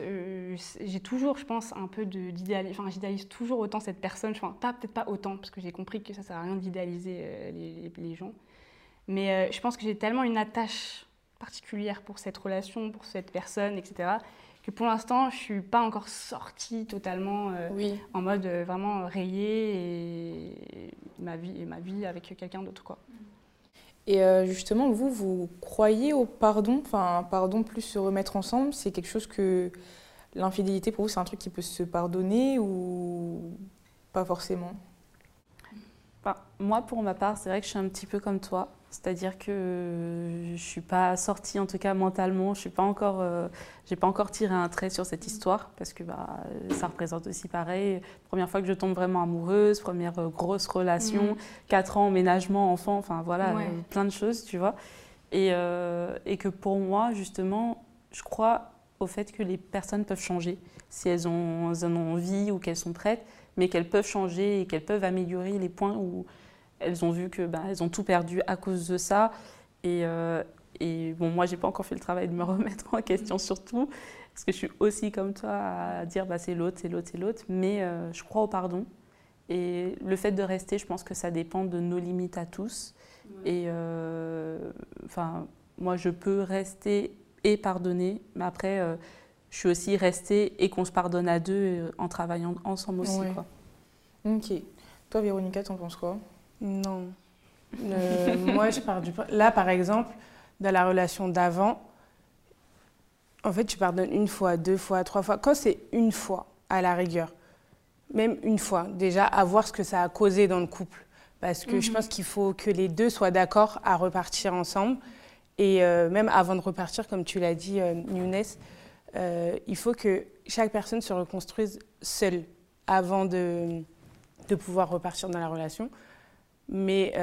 Speaker 4: j'ai toujours je pense un peu d'idéalisme enfin j'idéalise toujours autant cette personne enfin pas peut-être pas autant parce que j'ai compris que ça sert à rien d'idéaliser les, les, gens mais je pense que j'ai tellement une attache particulière pour cette relation, pour cette personne, etc. Que pour l'instant, je ne suis pas encore sortie totalement euh, en mode euh, vraiment rayée et ma vie, et ma vie avec quelqu'un d'autre. Quoi.
Speaker 1: Et euh, justement, vous, vous croyez au pardon? Enfin, pardon plus se remettre ensemble, c'est quelque chose que l'infidélité, pour vous, c'est un truc qui peut se pardonner ou pas forcément?
Speaker 2: Moi, pour ma part, c'est vrai que je suis un petit peu comme toi. C'est-à-dire que je ne suis pas sortie, en tout cas mentalement, je n'ai pas, encore, euh, pas encore tiré un trait sur cette histoire, parce que bah, ça représente aussi pareil. Première fois que je tombe vraiment amoureuse, première euh, grosse relation, 4 mm. ans, emménagement, enfant, enfin voilà, euh, plein de choses, tu vois. Et, et, que pour moi, justement, je crois au fait que les personnes peuvent changer si elles, ont, elles en ont envie ou qu'elles sont prêtes, mais qu'elles peuvent changer et qu'elles peuvent améliorer les points où elles ont vu que ben, elles ont tout perdu à cause de ça. Et, et bon, moi, j'ai pas encore fait le travail de me [laughs] remettre en question surtout, parce que je suis aussi comme toi à dire bah, c'est l'autre, c'est l'autre, c'est l'autre. Mais je crois au pardon. Et le fait de rester, je pense que ça dépend de nos limites à tous. Et euh, enfin, moi, je peux rester et pardonner, mais après, euh, je suis aussi restée et qu'on se pardonne à deux euh, en travaillant ensemble aussi. Quoi.
Speaker 1: Ok. Toi, Véronica, t'en penses quoi?
Speaker 3: Non. [laughs] moi, je pars du. Là, par exemple, dans la relation d'avant, en fait, tu pardonnes une fois, deux fois, trois fois. Quand c'est une fois, à la rigueur, même une fois, déjà, à voir ce que ça a causé dans le couple. Parce que je mhm. pense qu'il faut que les deux soient d'accord à repartir ensemble. Et euh, même avant de repartir, comme tu l'as dit, euh, Younes, euh, il faut que chaque personne se reconstruise seule avant de, de pouvoir repartir dans la relation. Mais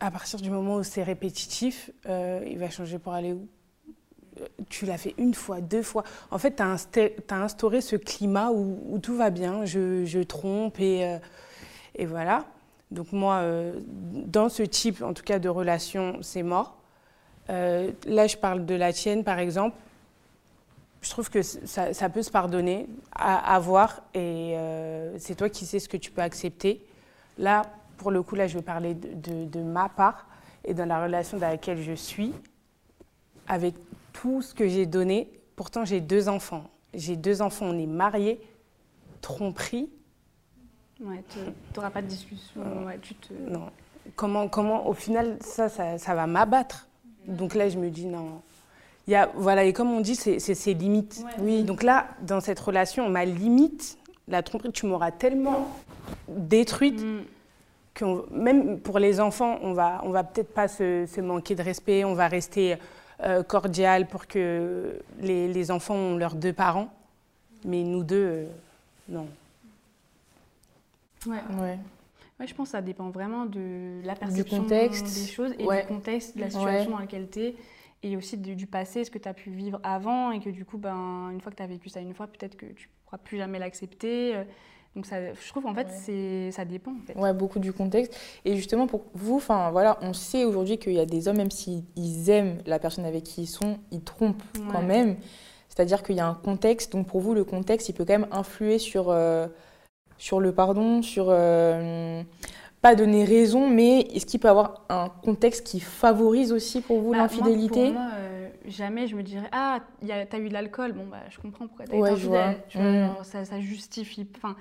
Speaker 3: à partir du moment où c'est répétitif, il va changer pour aller où? Tu l'as fait une fois, deux fois. En fait, tu as, instauré ce climat où, tout va bien, je, trompe et, euh, et, voilà. Donc moi, euh, dans ce type, en tout cas, de relation, c'est mort. Euh, là, je parle de la tienne, par exemple. Je trouve que ça, peut se pardonner, à, voir, et c'est toi qui sais ce que tu peux accepter. Là, pour le coup, là, je vais parler de, de ma part et dans la relation dans laquelle je suis, avec tout ce que j'ai donné. Pourtant, j'ai deux enfants. J'ai deux enfants, on est mariés, tromperie.
Speaker 4: Ouais, tu n'auras pas de discussion. Ouais, tu te...
Speaker 3: Non. Comment, comment, au final, ça, ça, va m'abattre. Donc là, je me dis non. Il y a, voilà, et comme on dit, c'est ses limites. Oui. Donc là, dans cette relation, ma limite, la tromperie, tu m'auras tellement détruite mm. Que même pour les enfants, on va, on va peut-être pas se, se, manquer de respect, on va rester euh, cordial pour que les, les, enfants ont leurs deux parents. Mais nous deux, euh, non.
Speaker 4: Ouais. ouais. Ouais, je pense que ça dépend vraiment de la perception contexte. des choses et du contexte, de la situation dans laquelle tu es et aussi du, passé, ce que tu as pu vivre avant et que du coup, ben, une fois que tu as vécu ça une fois, peut-être que tu ne pourras plus jamais l'accepter. Donc ça, je trouve en fait c'est ça dépend. En fait.
Speaker 1: Ouais, beaucoup du contexte. Et justement pour vous, enfin voilà, on sait aujourd'hui qu'il y a des hommes même s'ils aiment la personne avec qui ils sont, ils trompent quand même. C'est-à-dire qu'il y a un contexte. Donc pour vous, le contexte, il peut quand même influer sur euh, sur le pardon, sur euh, pas donner raison, mais est-ce qu'il peut avoir un contexte qui favorise aussi pour vous bah, l'infidélité
Speaker 4: euh, jamais je me dirais ah, t'as eu de l'alcool, bon bah je comprends pourquoi t'as été infidèle. Mmh. ça, ça justifie. Enfin,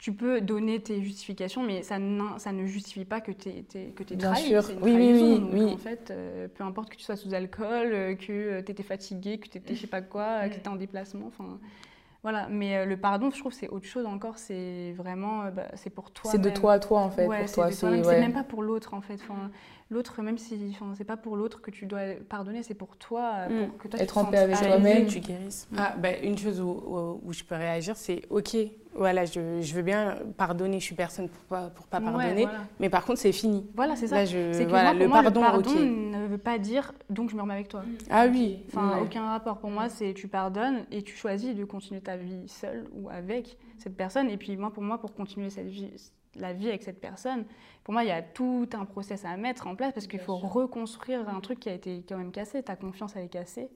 Speaker 4: tu peux donner tes justifications, mais ça, ça ne justifie pas que tu es, que es
Speaker 1: Bien sûr, oui, oui, oui,
Speaker 4: en fait, euh, peu importe que tu sois sous alcool, euh, que euh, tu étais fatigué, que tu étais je sais pas quoi, que tu étais en déplacement, enfin... Voilà, mais le pardon, je trouve c'est autre chose encore. C'est vraiment, bah, c'est pour toi.
Speaker 1: C'est de toi à toi en fait.
Speaker 4: Ouais, c'est même pas pour l'autre en fait. Enfin, l'autre, même si, enfin, c'est pas pour l'autre que tu dois pardonner, c'est pour toi, pour
Speaker 1: mm. que toi être en paix avec toi-même,
Speaker 3: tu guérisses. Ah, bah, une chose où, où, je peux réagir, c'est ok, voilà, je, je, veux bien pardonner, je suis personne pour pas, pour pas pardonner, mais par contre, c'est fini.
Speaker 4: Voilà, c'est ça. je, voilà, le, pardon, ne veut pas dire donc je me remets avec toi.
Speaker 3: Ah oui.
Speaker 4: Enfin, aucun rapport. Pour moi, c'est tu pardonnes et tu choisis de continuer ta vie seule ou avec cette personne. Et puis, moi, pour moi, pour continuer cette vie, la vie avec cette personne, pour moi, il y a tout un process à mettre en place parce qu'il faut reconstruire un truc qui a été quand même cassé. Ta confiance, elle est cassée.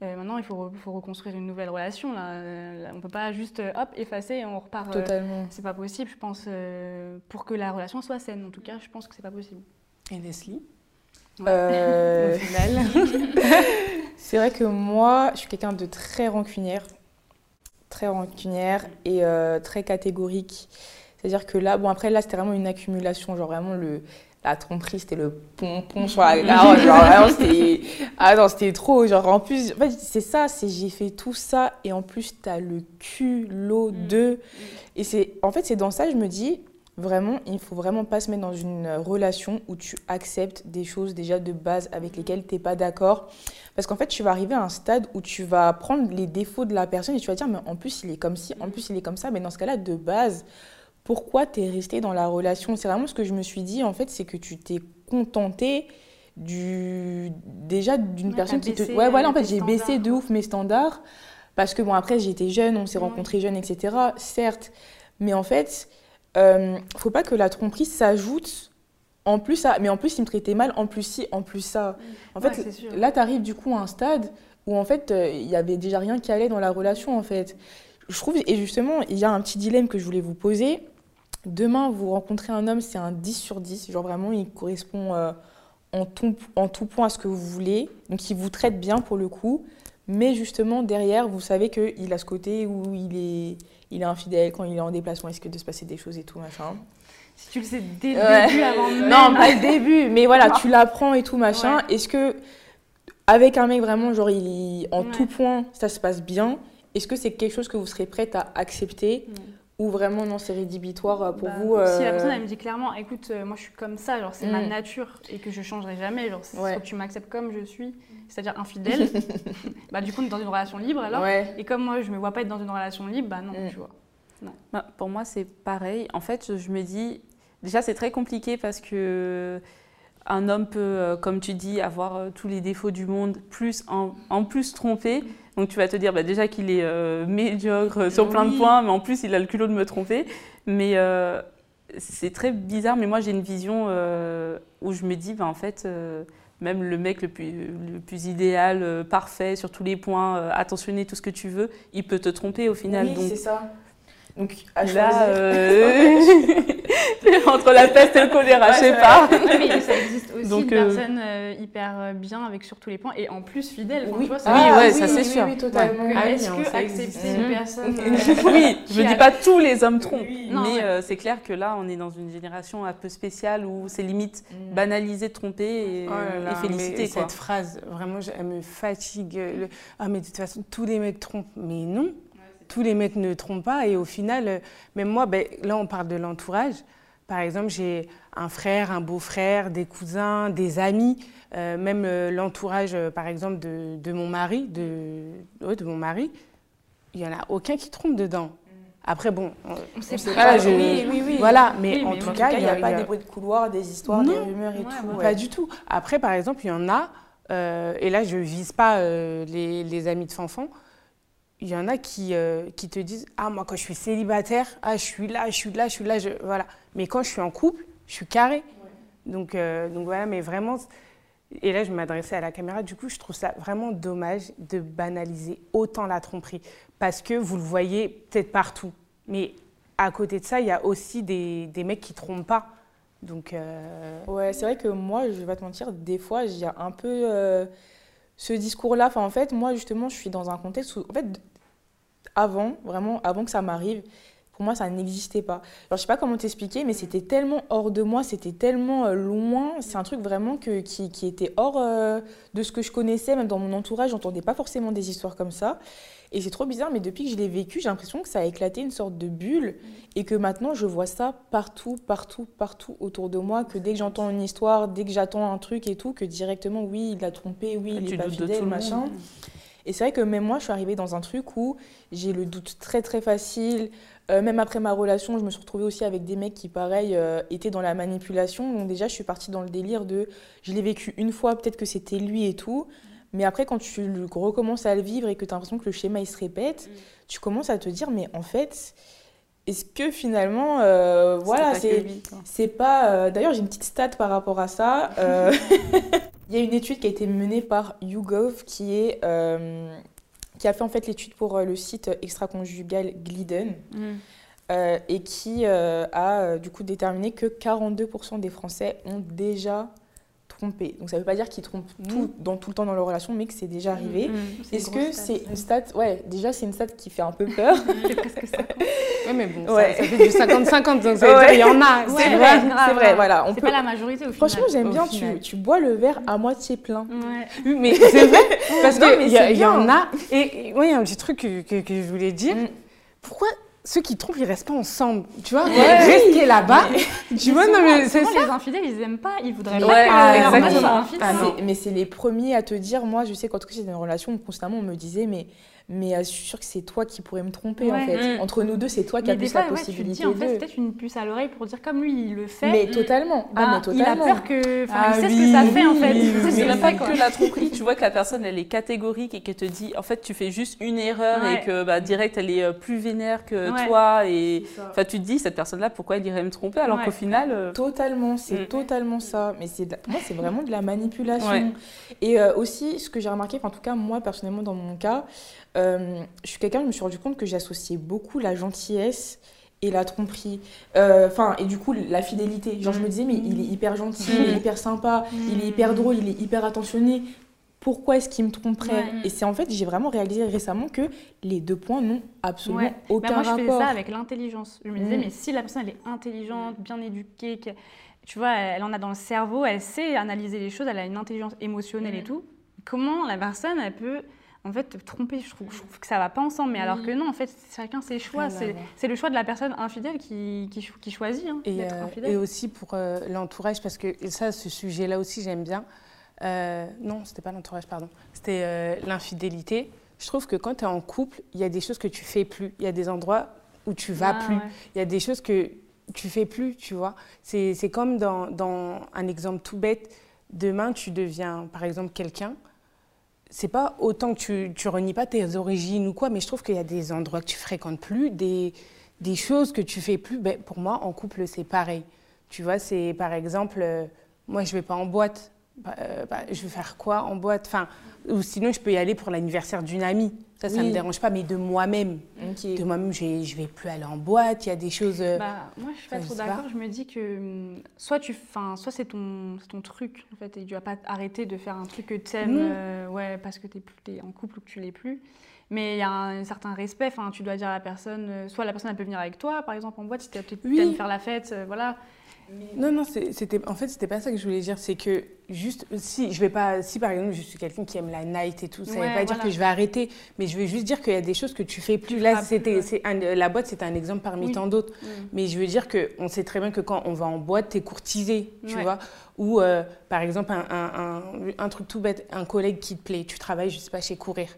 Speaker 4: Euh, maintenant, il faut, faut, reconstruire une nouvelle relation. Là. Euh, on ne peut pas juste euh, hop, effacer et on repart.
Speaker 1: Totalement.
Speaker 4: c'est pas possible, je pense, pour que la relation soit saine. En tout cas, je pense que c'est pas possible.
Speaker 3: Et Leslie?
Speaker 1: Au [laughs] final. [laughs] c'est vrai que moi, je suis quelqu'un de très rancunière. Très rancunière et très catégorique. C'est-à-dire que là, bon, après, là, c'était vraiment une accumulation. Genre, vraiment, le la tromperie, c'était le pompon sur la [laughs] gorge. genre, c'était... Ah non, c'était trop. Genre, en plus, c'est ça, c'est j'ai fait tout ça et en plus, t'as le cul, l'eau, mm. deux. Et c'est, en fait, c'est dans ça, je me dis, vraiment, il faut vraiment pas se mettre dans une relation où tu acceptes des choses déjà de base avec lesquelles t'es pas d'accord. Parce qu'en fait, tu vas arriver à un stade où tu vas prendre les défauts de la personne et tu vas dire, mais en plus, il est comme ci, en plus, il est comme ça. Mais dans ce cas-là, de base, pourquoi tu es resté dans la relation C'est vraiment ce que je me suis dit, en fait, c'est que tu t'es contenté du déjà d'une personne qui te ouais voilà en fait j'ai baissé de ouf mes standards parce que bon après j'étais jeune on s'est rencontrés jeunes etc certes mais en fait euh, faut pas que la tromperie s'ajoute en plus ça, mais en plus il me traitait mal, en plus ci, en plus ça. En fait, là tu arrives du coup à un stade où en fait euh, il y avait déjà rien qui allait dans la relation en fait. Je trouve, et justement, il y a un petit dilemme que je voulais vous poser. Demain, vous rencontrez un homme, c'est un 10 sur 10, genre vraiment il correspond euh, en, tout, en tout point à ce que vous voulez, donc il vous traite bien pour le coup, mais justement derrière, vous savez qu'il a ce côté où il est, il est infidèle quand il est en déplacement, est-ce que de se passer des choses et tout, machin.
Speaker 4: Si tu le sais dès le début, avant même...
Speaker 1: Non, pas le début, mais voilà, tu l'apprends et tout, machin. Est-ce que, avec un mec vraiment, genre, il, en tout point, ça se passe bien, est-ce que c'est quelque chose que vous serez prête à accepter? Ou vraiment non, c'est rédhibitoire euh, pour bah, vous
Speaker 4: Si la euh, personne elle me dit clairement, écoute, euh, moi je suis comme ça, genre c'est ma mm. nature et que je changerai jamais, genre c'est que tu m'acceptes comme je suis, c'est-à-dire infidèle, [laughs] bah du coup on est dans une relation libre alors. Et comme moi je me vois pas être dans une relation libre, bah non, mm. tu vois.
Speaker 2: Bah, pour moi c'est pareil. En fait, je me dis, Déjà, c'est très compliqué parce que un homme peut, euh, comme tu dis, avoir euh, tous les défauts du monde, plus en, plus tromper. Donc tu vas te dire bah, déjà qu'il est euh, médiocre sur plein de points, mais en plus il a le culot de me tromper. Mais c'est très bizarre, mais moi j'ai une vision où je me dis, bah, en fait, même le mec le plus, le plus idéal, parfait sur tous les points, attentionné, tout ce que tu veux, il peut te tromper au final.
Speaker 1: Oui, c'est ça.
Speaker 2: Donc là, euh, [laughs] entre la peste et le choléra, je sais pas.
Speaker 4: mais ça existe aussi Donc, une euh, personne euh, hyper bien avec sur tous les points et en plus fidèle.
Speaker 2: Oui, vois, ça oui, ouais, ça c'est sûr.
Speaker 4: Oui, totalement. Est-ce que accepter une personne [laughs]
Speaker 2: Oui, je dis pas tous les hommes trompent, mais c'est clair que là, on est dans une génération un peu spéciale où c'est limite mm. banalisé de tromper et, oh féliciter.
Speaker 3: Cette phrase, vraiment, elle me fatigue. Ah, mais de toute façon, tous les mecs trompent. Mais non, tous les mecs ne trompent pas. Et au final, euh, même moi, ben, là, on parle de l'entourage. Par exemple, j'ai un frère, un beau-frère, des cousins, des amis, euh, même euh, l'entourage, par exemple, de, mon mari, de, de mon mari, il n'y en a aucun qui trompe dedans. Après, bon,
Speaker 1: on sait pas. Oui, oui, oui.
Speaker 3: Voilà, mais en, tout cas,
Speaker 1: il n'y a, pas des bruits de couloir, des histoires, des rumeurs et tout.
Speaker 3: Pas du tout. Après, par exemple, il y en a, et là, je ne vise pas les, les, amis de Fanfan, il y en a qui, euh, qui te disent Ah, moi, quand je suis célibataire, ah, je suis là, je suis là, je suis là. Je... Voilà. Mais quand je suis en couple, je suis carré. Donc, euh, donc voilà, mais vraiment. Et là, je m'adressais à la caméra. Du coup, je trouve ça vraiment dommage de banaliser autant la tromperie. Parce que vous le voyez peut-être partout. Mais à côté de ça, il y a aussi des, des mecs qui trompent pas. Donc. Euh,
Speaker 1: ouais, c'est vrai que moi, je vais pas te mentir, des fois, j'ai un peu ce discours-là, enfin, en fait, moi, justement, je suis dans un contexte où, en fait, avant, vraiment, avant que ça m'arrive, pour moi, ça n'existait pas. Alors, je sais pas comment t'expliquer, mais c'était tellement hors de moi, c'était tellement euh, loin. C'est un truc vraiment que, qui, qui était hors euh, de ce que je connaissais, même dans mon entourage, j'entendais pas forcément des histoires comme ça. Et c'est trop bizarre, mais depuis que je l'ai vécu, j'ai l'impression que ça a éclaté une sorte de bulle et que maintenant je vois ça partout, partout, partout autour de moi. Que dès que j'entends une histoire, dès que j'attends un truc et tout, que directement, oui, il l'a trompé, oui, il est pas fidèle, machin. Et c'est vrai que même moi, je suis arrivée dans un truc où j'ai le doute très très facile. Euh, même après ma relation, je me suis retrouvée aussi avec des mecs qui, pareil, euh, étaient dans la manipulation. Donc déjà, je suis partie dans le délire de je l'ai vécu une fois, peut-être que c'était lui et tout. Mais après, quand tu recommences à le vivre et que tu as l'impression que le schéma il se répète, mm. tu commences à te dire, mais en fait, est-ce que finalement, euh, voilà, c'est pas. D'ailleurs, j'ai une petite stat par rapport à ça. [laughs] [laughs] Il y a une étude qui a été menée par YouGov qui est qui a fait en fait l'étude pour euh, le site extra-conjugal Glidden. Mm. Euh, et qui euh, a du coup déterminé que 42% des Français ont déjà Donc ça ne veut pas dire qu'ils trompent mm. tout, dans, tout le temps dans leur relation, mais que c'est déjà arrivé. Mm. Est-ce que c'est une stat Ouais, déjà c'est une stat qui fait un peu peur. [laughs]
Speaker 4: c'est presque ça.
Speaker 3: Ouais, mais bon, ça, fait du 50-50, donc ça veut [laughs] dire il y en a.
Speaker 1: c'est vrai, c'est vrai. Voilà,
Speaker 4: on peut... pas la majorité au
Speaker 1: final. Franchement, j'aime bien, tu, tu, bois le verre à moitié plein.
Speaker 3: Ouais. Mais [laughs] c'est vrai, parce qu'il y, y, en a. Et oui, il y a un petit truc que, que, que je voulais dire. Mm. Pourquoi ceux qui trompent, ils restent pas ensemble. Tu vois, ouais, rester là-bas. [laughs] tu vois, non, mais c'est ça.
Speaker 4: Les infidèles, ils aiment pas, ils voudraient pas que ah,
Speaker 1: exactement. Ah, mais, mais c'est les premiers à te dire, moi, je sais, quand j'étais dans une relation, constamment, on me disait, mais mais euh, je suis sûre que c'est toi qui pourrais me tromper en fait.
Speaker 2: Mm.
Speaker 1: Entre nous deux, c'est toi qui as plus
Speaker 4: fois,
Speaker 1: la
Speaker 4: ouais, tu te
Speaker 1: possibilité
Speaker 4: dis, en fait, c'est peut-être une puce à l'oreille pour dire comme lui, il le fait.
Speaker 1: Mais totalement.
Speaker 4: bah,
Speaker 1: ah, mais
Speaker 4: il a
Speaker 1: totalement.
Speaker 4: peur que. Enfin,
Speaker 3: Ah
Speaker 4: il sait ce que ça fait, en fait.
Speaker 3: oui,
Speaker 4: Il sait
Speaker 2: pas que la tromperie, tu vois que la personne elle est catégorique et qu'elle te dit en fait tu fais juste une erreur
Speaker 4: Ouais.
Speaker 2: et que bah, direct elle est euh, plus vénère que
Speaker 4: Ouais.
Speaker 2: toi et enfin tu te dis cette personne là pourquoi elle irait me tromper alors qu'au final euh,
Speaker 1: Totalement, c'est
Speaker 2: Mm.
Speaker 1: totalement ça. Mais c'est pour moi, c'est vraiment de la manipulation. Et aussi, ce que j'ai remarqué, en tout cas, moi, personnellement, dans mon cas, euh, je suis quelqu'un, je me suis rendu compte que j'associais beaucoup la gentillesse et la tromperie. Euh, Enfin, et du coup, la fidélité. Genre, je me disais, mais il est hyper gentil, il est hyper sympa, il est hyper drôle, il est hyper attentionné. Pourquoi est-ce qu'il me tromperait
Speaker 4: Ouais.
Speaker 1: Et c'est en fait, j'ai vraiment réalisé récemment que les deux points n'ont absolument
Speaker 4: Ouais. Bah,
Speaker 1: aucun
Speaker 4: moi, je faisais
Speaker 1: rapport.
Speaker 4: ça avec l'intelligence. Je me disais,
Speaker 1: Mm.
Speaker 4: mais si la personne elle est intelligente, bien éduquée, tu vois, elle en a dans le cerveau, elle sait analyser les choses, elle a une intelligence émotionnelle et
Speaker 1: Mm.
Speaker 4: tout. Comment la personne, elle peut en fait te tromper Je trouve, je trouve que ça va pas ensemble. Mais alors que non, en fait, chacun ses choix.
Speaker 3: À
Speaker 4: C'est le choix de la personne infidèle qui, qui, qui choisit hein,
Speaker 3: Et,
Speaker 4: d'être
Speaker 3: euh,
Speaker 4: infidèle.
Speaker 3: et aussi pour euh, l'entourage, parce que ça, ce sujet-là aussi, j'aime bien. Euh, non, c'était pas l'entourage, pardon. C'était euh, l'infidélité. Je trouve que quand tu es en couple, il y a des choses que tu fais plus. Il y a des endroits où tu vas
Speaker 4: Ah,
Speaker 3: plus.
Speaker 4: ouais.
Speaker 3: Il y a des choses que tu fais plus, tu vois. C'est c'est comme dans, dans un exemple tout bête. Demain, tu deviens, par exemple, quelqu'un. C'est pas autant que tu, tu renies pas tes origines ou quoi, mais je trouve qu'il y a des endroits que tu fréquentes plus, des, des choses que tu fais plus. Ben, pour moi, en couple, c'est pareil. Tu vois, c'est par exemple, euh, moi, je vais pas en boîte. Bah, euh, bah, je vais faire quoi en boîte? Enfin, Ou sinon, je peux y aller pour l'anniversaire d'une amie. Ça, ça
Speaker 1: Oui.
Speaker 3: me dérange pas, mais de moi-même. De moi-même, je vais, je vais plus aller en boîte. Il y a des choses. euh,
Speaker 4: Bah, moi, je suis pas trop d'accord. Je me dis que hum, soit tu, enfin, soit c'est ton, c'est ton truc en fait, et tu vas pas arrêter de faire un truc que tu aimes,
Speaker 3: Non.
Speaker 4: ouais, parce que tu es, en couple ou que tu l'es plus. Mais il y a un, certain respect. Enfin, tu dois dire à la personne, euh, soit la personne elle peut venir avec toi, par exemple en boîte, si tu
Speaker 3: Oui.
Speaker 4: aimes faire la fête, euh, voilà.
Speaker 3: Non, non, c'était, en fait, c'était pas ça que je voulais dire. C'est que juste, si je vais pas, si par exemple je suis quelqu'un qui aime la night et tout, ça ne
Speaker 4: Ouais,
Speaker 3: veut pas dire que je vais arrêter, mais je veux juste dire qu'il y a des choses que tu fais plus. Là, c'était,
Speaker 4: ouais.
Speaker 3: la boîte, c'est un exemple parmi
Speaker 4: Oui.
Speaker 3: tant d'autres. Mais je veux dire que on sait très bien que quand on va en boîte, t'es courtisé, tu
Speaker 4: Ouais.
Speaker 3: vois. Ou euh, par exemple un, un- un- un truc tout bête, un collègue qui te plaît, tu travailles, je sais pas, chez Courir,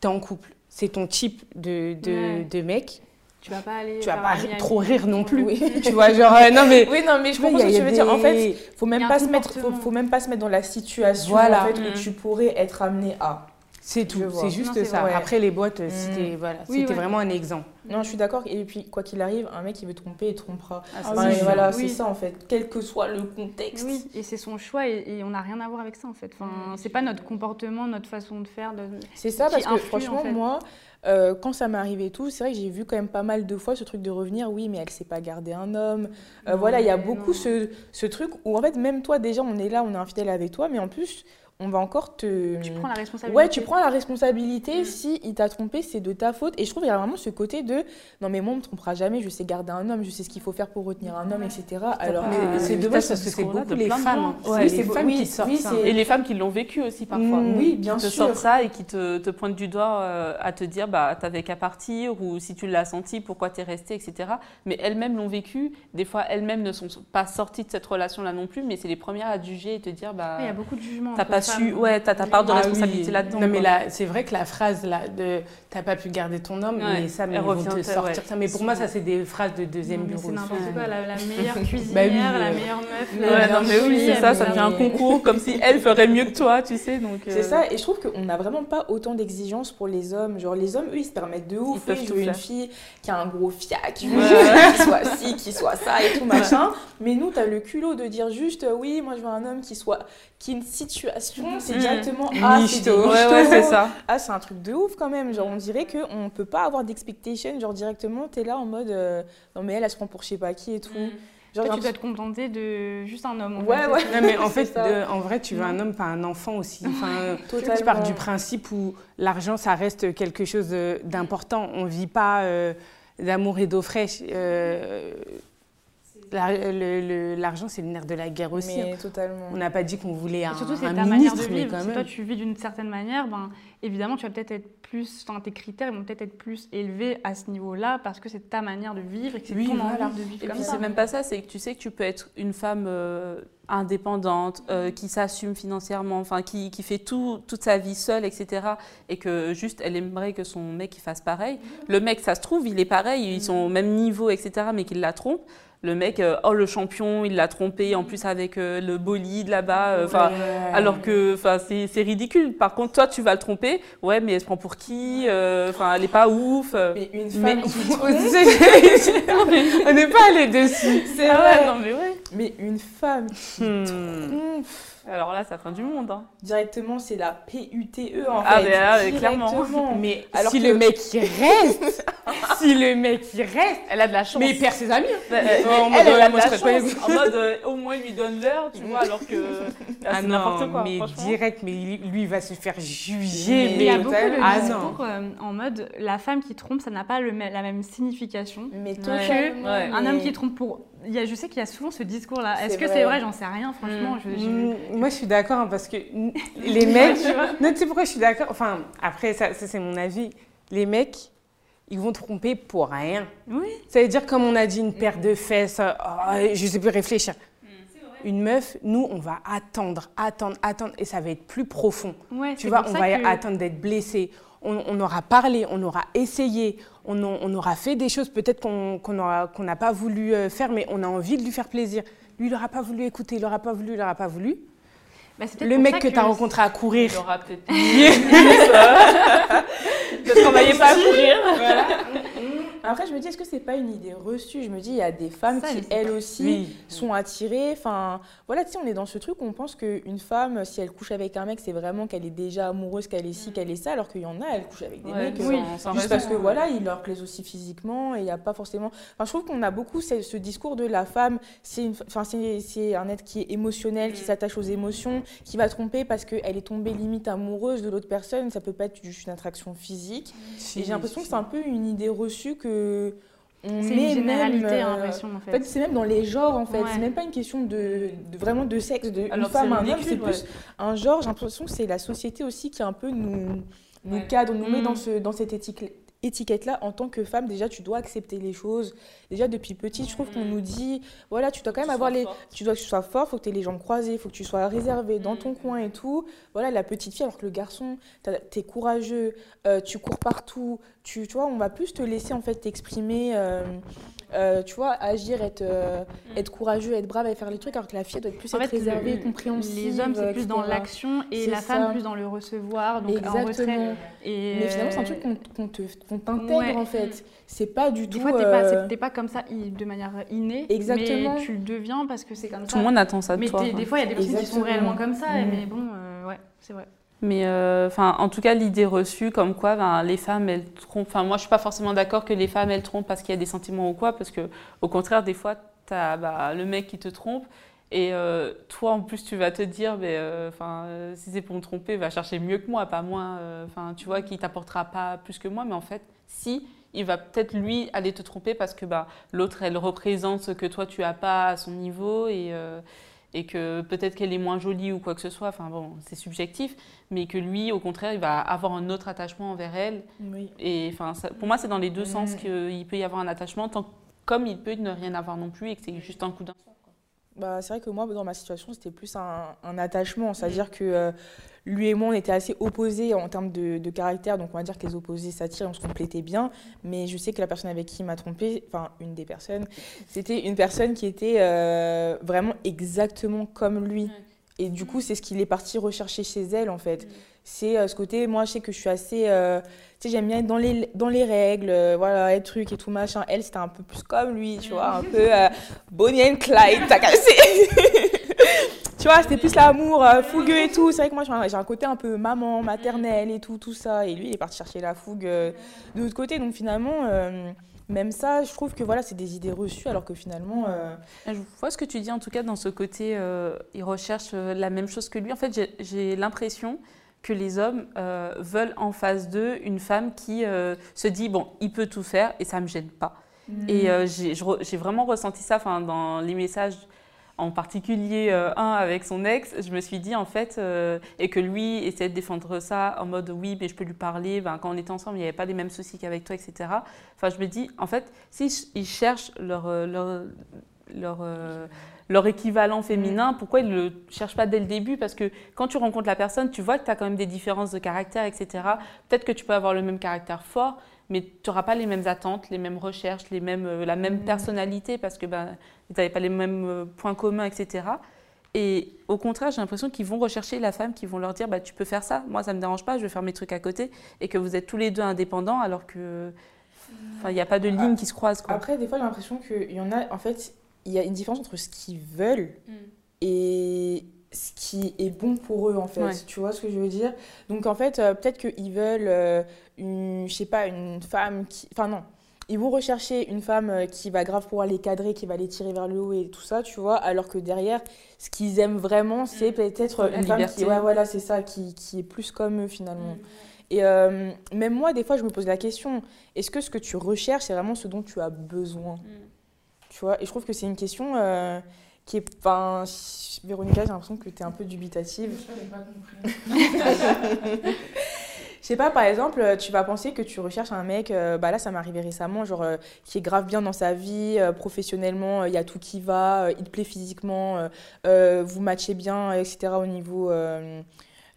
Speaker 3: t'es en couple, c'est ton type de, de,
Speaker 4: Ouais.
Speaker 3: de mec,
Speaker 4: Tu vas pas aller.
Speaker 3: tu vas pas trop rire non plus,
Speaker 1: Oui.
Speaker 3: tu vois, genre euh, non mais. [laughs]
Speaker 1: Oui, non, mais je comprends ce que tu veux dire. En fait, faut même pas se mettre, faut, même pas se mettre dans la situation
Speaker 3: Voilà.
Speaker 1: en fait,
Speaker 2: Mm.
Speaker 1: où tu pourrais être amené à.
Speaker 3: C'est tout, c'est juste
Speaker 4: Non,
Speaker 3: ça.
Speaker 1: vrai.
Speaker 3: Après les boîtes, euh,
Speaker 1: Mm.
Speaker 3: c'était voilà,
Speaker 4: Oui,
Speaker 3: c'était
Speaker 4: ouais.
Speaker 3: vraiment un exemple.
Speaker 1: Non, je suis d'accord. Et puis, quoi qu'il arrive, un mec qui veut tromper, il trompera.
Speaker 4: Ah,
Speaker 1: Enfin,
Speaker 4: oui,
Speaker 1: et voilà,
Speaker 4: oui.
Speaker 1: c'est ça en fait. Quel que soit le contexte.
Speaker 4: Oui, et c'est son choix et, et on n'a rien à voir avec ça en fait. Enfin, c'est pas notre comportement, notre façon de faire. De...
Speaker 1: C'est ça parce que franchement,
Speaker 4: en fait.
Speaker 1: moi, euh, quand ça m'est arrivé et tout, c'est vrai que j'ai vu quand même pas mal de fois ce truc de revenir. Oui, mais elle sait pas garder un homme. Euh,
Speaker 4: Non,
Speaker 1: voilà, il y a beaucoup ce, ce truc où en fait, même toi, déjà, on est là, on est infidèle avec toi, mais en plus, on va encore te.
Speaker 4: Tu prends la responsabilité.
Speaker 1: Ouais, tu prends la responsabilité.
Speaker 4: Mm.
Speaker 1: Si il t'a trompé, c'est de ta faute. Et je trouve qu'il y a vraiment ce côté de non, mais moi, on me trompera jamais. Je sais garder un homme, je sais ce qu'il faut faire pour retenir un homme, etc. Alors,
Speaker 2: Mais
Speaker 1: que-
Speaker 3: c'est
Speaker 2: euh,
Speaker 3: dommage parce
Speaker 2: ce
Speaker 3: que c'est beaucoup
Speaker 2: de
Speaker 3: les femmes. hein.
Speaker 1: Ouais,
Speaker 3: c'est
Speaker 1: c'est
Speaker 3: femmes
Speaker 1: oui,
Speaker 3: qui sortent
Speaker 1: oui,
Speaker 3: ça.
Speaker 2: Et les femmes qui l'ont vécu aussi parfois.
Speaker 3: Mm.
Speaker 1: oui, bien
Speaker 2: qui te
Speaker 1: sûr.
Speaker 2: sortent ça et qui te, te pointent du doigt euh, à te dire bah t'avais qu'à partir ou si tu l'as senti pourquoi t'es resté etc mais elles-mêmes l'ont vécu des fois elles-mêmes ne sont pas sorties de cette relation là non plus mais c'est les premières à te juger et te dire bah
Speaker 4: Il y a beaucoup de jugements.
Speaker 2: t'as pas. Su ouais t'as ta part de
Speaker 3: Ah oui.
Speaker 2: responsabilité là-dedans
Speaker 3: Non mais là, c'est vrai que la phrase là de t'as pas pu garder ton homme,
Speaker 2: Ouais,
Speaker 3: mais ça, mais ils vont
Speaker 2: revient,
Speaker 3: te
Speaker 2: ouais.
Speaker 3: sortir ça. Mais pour moi, ça c'est des phrases de deuxième
Speaker 4: Non,
Speaker 3: bureau.
Speaker 4: C'est n'importe quoi, la, la meilleure [laughs]
Speaker 3: Bah
Speaker 4: cuisinière,
Speaker 3: oui,
Speaker 4: la
Speaker 3: euh,
Speaker 4: meilleure meuf. La
Speaker 2: Ouais, non mais oui c'est ça ça devient un concours comme si elle ferait mieux que toi tu sais donc
Speaker 1: C'est
Speaker 2: euh,
Speaker 1: ça, et je trouve qu'on n'a vraiment pas autant d'exigences pour les hommes. Genre, les hommes, eux, ils se permettent de ouf.
Speaker 2: Ils peuvent tout
Speaker 1: une fille qui a un gros fiac, qui soit ci, qui soit ça et tout machin. Mais nous, t'as le culot de dire juste, euh, oui, moi, je veux un homme qui soit. qui ait une situation, c'est
Speaker 2: Mm.
Speaker 1: directement. Ah, c'est des
Speaker 3: Michto.
Speaker 2: ouais ouais c'est ça
Speaker 1: Ah, c'est un truc de ouf quand même. Genre, on dirait qu'on peut pas avoir d'expectation. Genre, directement, t'es là en mode. euh, non, mais elle, elle se prend pour je sais pas qui et tout. Genre,
Speaker 4: Toi,
Speaker 1: j'ai
Speaker 4: tu dois te contenter de juste un homme. en
Speaker 1: Ouais,
Speaker 4: fait,
Speaker 1: ouais.
Speaker 3: Non mais en [laughs] fait, de- en vrai, tu veux un homme, pas un enfant aussi. Enfin, [laughs]
Speaker 1: Totalement.
Speaker 3: je pars du principe où l'argent, ça reste quelque chose d'important. On vit pas euh, d'amour et d'eau fraîche. Euh, L'argent, c'est le nerf de la guerre aussi.
Speaker 1: Mais totalement.
Speaker 3: On n'a pas dit qu'on voulait un,
Speaker 4: surtout, c'est
Speaker 3: un
Speaker 4: ta
Speaker 3: ministre,
Speaker 4: manière de vivre. Si toi, tu vis d'une certaine manière, ben, évidemment, tu vas peut-être être plus, enfin, tes critères vont peut-être être plus élevés à ce niveau-là parce que c'est ta manière de vivre et que c'est
Speaker 3: Oui,
Speaker 4: ton
Speaker 3: voilà.
Speaker 4: envie de vivre
Speaker 2: Et
Speaker 4: comme
Speaker 2: puis c'est même pas ça, c'est que tu sais que tu peux être une femme euh, indépendante, euh, qui s'assume financièrement, enfin qui, qui fait tout, toute sa vie seule, etc. Et que juste elle aimerait que son mec il fasse pareil. Le mec, ça se trouve, il est pareil, ils sont au même niveau, etc. Mais qu'il la trompe. Le mec, euh, oh le champion, il l'a trompé, en plus avec euh, le bolide là-bas. euh, Enfin,
Speaker 3: Ouais.
Speaker 2: alors que enfin, c'est ridicule. Par contre, toi, tu vas le tromper. Ouais, mais elle se prend pour qui Enfin, elle est pas ouf.
Speaker 1: Mais une
Speaker 2: Mais-
Speaker 1: femme qui [laughs] [laughs]
Speaker 3: On n'est pas allé dessus.
Speaker 1: C'est
Speaker 2: Ah
Speaker 1: vrai.
Speaker 2: ouais, non mais ouais.
Speaker 1: Mais une femme qui
Speaker 3: Hmm.
Speaker 1: trompe,
Speaker 2: Alors là, ça fin du monde. Hein.
Speaker 1: directement, c'est la PUTE en
Speaker 2: Ah,
Speaker 1: fait.
Speaker 2: ben, ah, ouais, clairement.
Speaker 3: Mais
Speaker 1: Alors
Speaker 3: si
Speaker 1: que-
Speaker 3: le mec il reste, [laughs] si le mec il reste,
Speaker 2: Elle a de la chance.
Speaker 3: mais il perd ses amis.
Speaker 2: Bah, elle,
Speaker 3: Oh,
Speaker 2: elle,
Speaker 3: en mode,
Speaker 2: elle a de la
Speaker 3: pas.
Speaker 2: En mode, euh, au moins, il lui donne l'heure, tu vois, alors que là,
Speaker 3: Ah
Speaker 2: c'est
Speaker 3: non,
Speaker 2: n'importe quoi,
Speaker 3: mais direct, mais lui lui, il va se faire juger.
Speaker 1: Mais
Speaker 4: Il y a
Speaker 3: mais
Speaker 4: beaucoup de
Speaker 3: ah
Speaker 4: discours euh, en mode la femme qui trompe, ça n'a pas le, la même signification.
Speaker 1: Mais.
Speaker 2: Ouais.
Speaker 4: Un
Speaker 1: mais-
Speaker 4: homme qui trompe pour. Il y a, je sais qu'il y a souvent ce discours-là. Est-ce que c'est vrai? J'en sais rien, franchement. Je, je-
Speaker 3: Mm, Moi, je suis d'accord hein, parce que mm, [laughs] les mecs. non, tu sais pourquoi je suis d'accord? Enfin, après, ça, ça, c'est mon avis. Les mecs, ils vont tromper pour rien.
Speaker 4: Oui.
Speaker 3: Ça veut dire, comme on a dit, une paire de fesses, euh, oh, je sais plus réfléchir. Une meuf, nous, on va attendre, attendre, attendre, et ça va être plus profond.
Speaker 4: Ouais,
Speaker 3: Tu vois, on va
Speaker 4: que-
Speaker 3: attendre d'être blessé. On, on aura parlé, on aura essayé, on, en- on aura fait des choses peut-être qu'on n'a pas voulu euh, faire, mais on a envie de lui faire plaisir. Lui, il n'aura pas voulu écouter, il n'aura pas voulu, il n'aura pas voulu.
Speaker 4: Bah,
Speaker 3: Le mec
Speaker 4: ça
Speaker 3: que tu as rencontré à courir,
Speaker 2: Il aura peut-être [laughs] Parce qu'on voyait pas [laughs] courir.
Speaker 1: Après, je me dis, est-ce que c'est pas une idée reçue? Je me dis, il y a des femmes
Speaker 4: Ça,
Speaker 1: qui, elles aussi,
Speaker 3: oui.
Speaker 1: sont attirées. Enfin, voilà, tu sais, on est dans ce truc où on pense qu'une femme, si elle couche avec un mec, c'est vraiment qu'elle est déjà amoureuse, qu'elle est ci, qu'elle est ça, alors qu'il y en a, elles couchent avec des
Speaker 2: Ouais,
Speaker 1: mecs.
Speaker 2: oui,
Speaker 1: euh,
Speaker 2: sans
Speaker 1: Juste
Speaker 2: raison,
Speaker 1: parce que
Speaker 2: ouais.
Speaker 1: voilà, ils leur plaisent aussi physiquement et il n'y a pas forcément. Enfin, je trouve qu'on a beaucoup ce, ce discours de la femme, c'est une... enfin, c'est un être qui est émotionnel, qui s'attache aux émotions, qui va tromper parce qu'elle est tombée limite amoureuse de l'autre personne. Ça peut pas être juste une attraction physique. Et j'ai l'impression que c'est un peu une idée reçue que on
Speaker 4: C'est une généralité,
Speaker 1: même, euh,
Speaker 4: l'impression, en
Speaker 1: en
Speaker 4: fait.
Speaker 1: fait, c'est même dans les genres, en fait.
Speaker 4: Ouais.
Speaker 1: C'est même pas une question de, de- vraiment de sexe, de
Speaker 2: Alors
Speaker 1: une
Speaker 2: que
Speaker 1: femme, un homme. C'est
Speaker 2: ouais.
Speaker 1: plus un genre. J'ai l'impression que c'est la société aussi qui un peu nous, nous
Speaker 2: Ouais.
Speaker 1: cadre, nous met
Speaker 4: Mm.
Speaker 1: dans, ce, dans cette étiquette étiquette-là, en tant que femme, déjà, tu dois accepter les choses. Déjà, depuis petite, je trouve qu'on nous dit, voilà, tu dois quand même avoir les... Tu dois que tu sois fort, faut que tu aies les jambes croisées, faut que tu sois réservé dans ton coin et tout. Voilà, la petite fille, alors que le garçon, t'as- t'es courageux, euh, tu cours partout, tu, tu vois, on va plus te laisser, en fait, t'exprimer... euh, euh, tu vois, agir, être, euh, être courageux, être brave et faire les trucs, alors que la fille doit être plus
Speaker 4: En
Speaker 1: être
Speaker 4: fait,
Speaker 1: réservée,
Speaker 4: le-
Speaker 1: compréhensive.
Speaker 4: Les hommes, c'est plus dans l'action et la femme
Speaker 1: ça.
Speaker 4: plus dans le recevoir, donc en retrait.
Speaker 1: Exactement.
Speaker 4: Et
Speaker 1: Mais finalement, c'est un
Speaker 4: euh,
Speaker 1: truc qu'on qu'on te- qu'on t'intègre,
Speaker 4: Ouais.
Speaker 1: en fait. C'est pas du
Speaker 4: Des
Speaker 1: tout...
Speaker 4: fois, t'es pas,
Speaker 1: euh,
Speaker 4: comme ça de manière innée,
Speaker 1: Exactement.
Speaker 4: mais tu le deviens parce que c'est comme
Speaker 2: Tout
Speaker 4: ça.
Speaker 2: le monde attend ça de
Speaker 4: mais
Speaker 2: toi.
Speaker 4: des fois, il y a des personnes qui sont
Speaker 1: Exactement.
Speaker 4: réellement comme ça,
Speaker 1: Mm.
Speaker 4: mais bon, euh, ouais, c'est vrai.
Speaker 2: Mais euh, enfin, en tout cas, l'idée reçue, comme quoi, ben, les femmes, elles trompent. Enfin, moi, je suis pas forcément d'accord que les femmes, elles trompent parce qu'il y a des sentiments ou quoi, parce que, au contraire, des fois, t'as bah, le mec qui te trompe. Et euh, toi, en plus, tu vas te dire, mais, euh, enfin, si c'est pour me tromper, va chercher mieux que moi, pas moins. Enfin, tu vois, qui t'apportera pas plus que moi. Mais en fait, si, il va peut-être lui aller te tromper parce que bah, l'autre, elle représente ce que toi, tu as pas à son niveau et, et que peut-être qu'elle est moins jolie ou quoi que ce soit. Enfin, bon, c'est subjectif mais que lui, au contraire, il va avoir un autre attachement envers elle.
Speaker 1: Oui.
Speaker 2: Et enfin, ça- pour moi, c'est dans les deux sens qu'il peut y avoir un attachement, tant, comme il peut ne rien avoir non plus et que c'est juste un coup d'un.
Speaker 1: Bah, c'est vrai que moi, dans ma situation, c'était plus un, un attachement. C'est-à-dire que euh, lui et moi, on était assez opposés en termes de, de caractère. Donc, on va dire que les opposés s'attirent, on se complétait bien. Mais je sais que la personne avec qui il m'a trompée, enfin, une des personnes, c'était une personne qui était euh, vraiment exactement comme lui. Et du coup, c'est ce qu'il est parti rechercher chez elle, en fait. C'est euh, ce côté, moi, je sais que je suis assez. euh, tu sais, j'aime bien être dans les, dans les règles, euh, voilà, être truc et tout, machin. Elle, c'était un peu plus comme lui, tu vois, un peu euh, Bonnie and Clyde, t'as cassé. [laughs] tu vois, c'était plus l'amour fougueux et tout. C'est vrai que moi, j'ai un- côté un peu maman, maternelle et tout, tout ça. Et lui, il est parti chercher la fougue de l'autre côté. Donc finalement, même ça, je trouve que voilà, c'est des idées reçues, alors que finalement.
Speaker 2: Je vois ce que tu dis, en tout cas, dans ce côté, il recherche la même chose que lui. En fait, j'ai l'impression que les hommes euh, veulent en face d'eux une femme qui euh, se dit, bon, il peut tout faire et ça ne me gêne pas. Et euh, j'ai vraiment ressenti ça enfin, dans les messages, en particulier un avec son ex. Je me suis dit, en fait, et que lui essayait de défendre ça en mode oui, mais je peux lui parler. Ben, quand on était ensemble, il n'y avait pas les mêmes soucis qu'avec toi, etc. Enfin, je me dis, en fait, s'ils cherchent leur, euh, leur, leur, euh, leur équivalent féminin, pourquoi ils ne le cherchent pas dès le début? Parce que quand tu rencontres la personne, tu vois que tu as quand même des différences de caractère, etc. Peut-être que tu peux avoir le même caractère fort, mais tu n'auras pas les mêmes attentes, les mêmes recherches, les mêmes, euh, la même personnalité, parce que ben, vous n'avez pas les mêmes euh, points communs, etc. Et au contraire, j'ai l'impression qu'ils vont rechercher la femme, qui vont leur dire bah, Tu peux faire ça, moi ça ne me dérange pas, je vais faire mes trucs à côté, et que vous êtes tous les deux indépendants, alors que. Enfin, il n'y a pas de ligne qui se croise. Quoi.
Speaker 1: Après, des fois, j'ai l'impression qu'il y en a, en fait, il y a une différence entre ce qu'ils veulent et ce qui est bon pour eux, en fait.
Speaker 2: Ouais.
Speaker 1: Tu vois ce que je veux dire? Donc, en fait, euh, peut-être qu'ils veulent euh, une, je sais pas, une femme qui. Enfin, non. Ils vont rechercher une femme euh, qui va grave pouvoir les cadrer, qui va les tirer vers le haut et tout ça, tu vois, alors que derrière, ce qu'ils aiment vraiment, c'est peut-être
Speaker 2: La
Speaker 1: une femme qui, ouais, voilà, c'est ça, qui, qui est plus comme eux finalement. Et euh, même moi, des fois, je me pose la question, est-ce que ce que tu recherches, c'est vraiment ce dont tu as besoin? Tu vois, et je trouve que c'est une question euh, qui est... Enfin, Véronica, j'ai l'impression que tu es un peu dubitative. [laughs] Je sais pas, par exemple, tu vas penser que tu recherches un mec, euh, bah là ça m'est arrivé récemment, genre euh, qui est grave bien dans sa vie, euh, professionnellement, il y a tout qui va, il te plaît physiquement, vous matchez bien, etc. au niveau,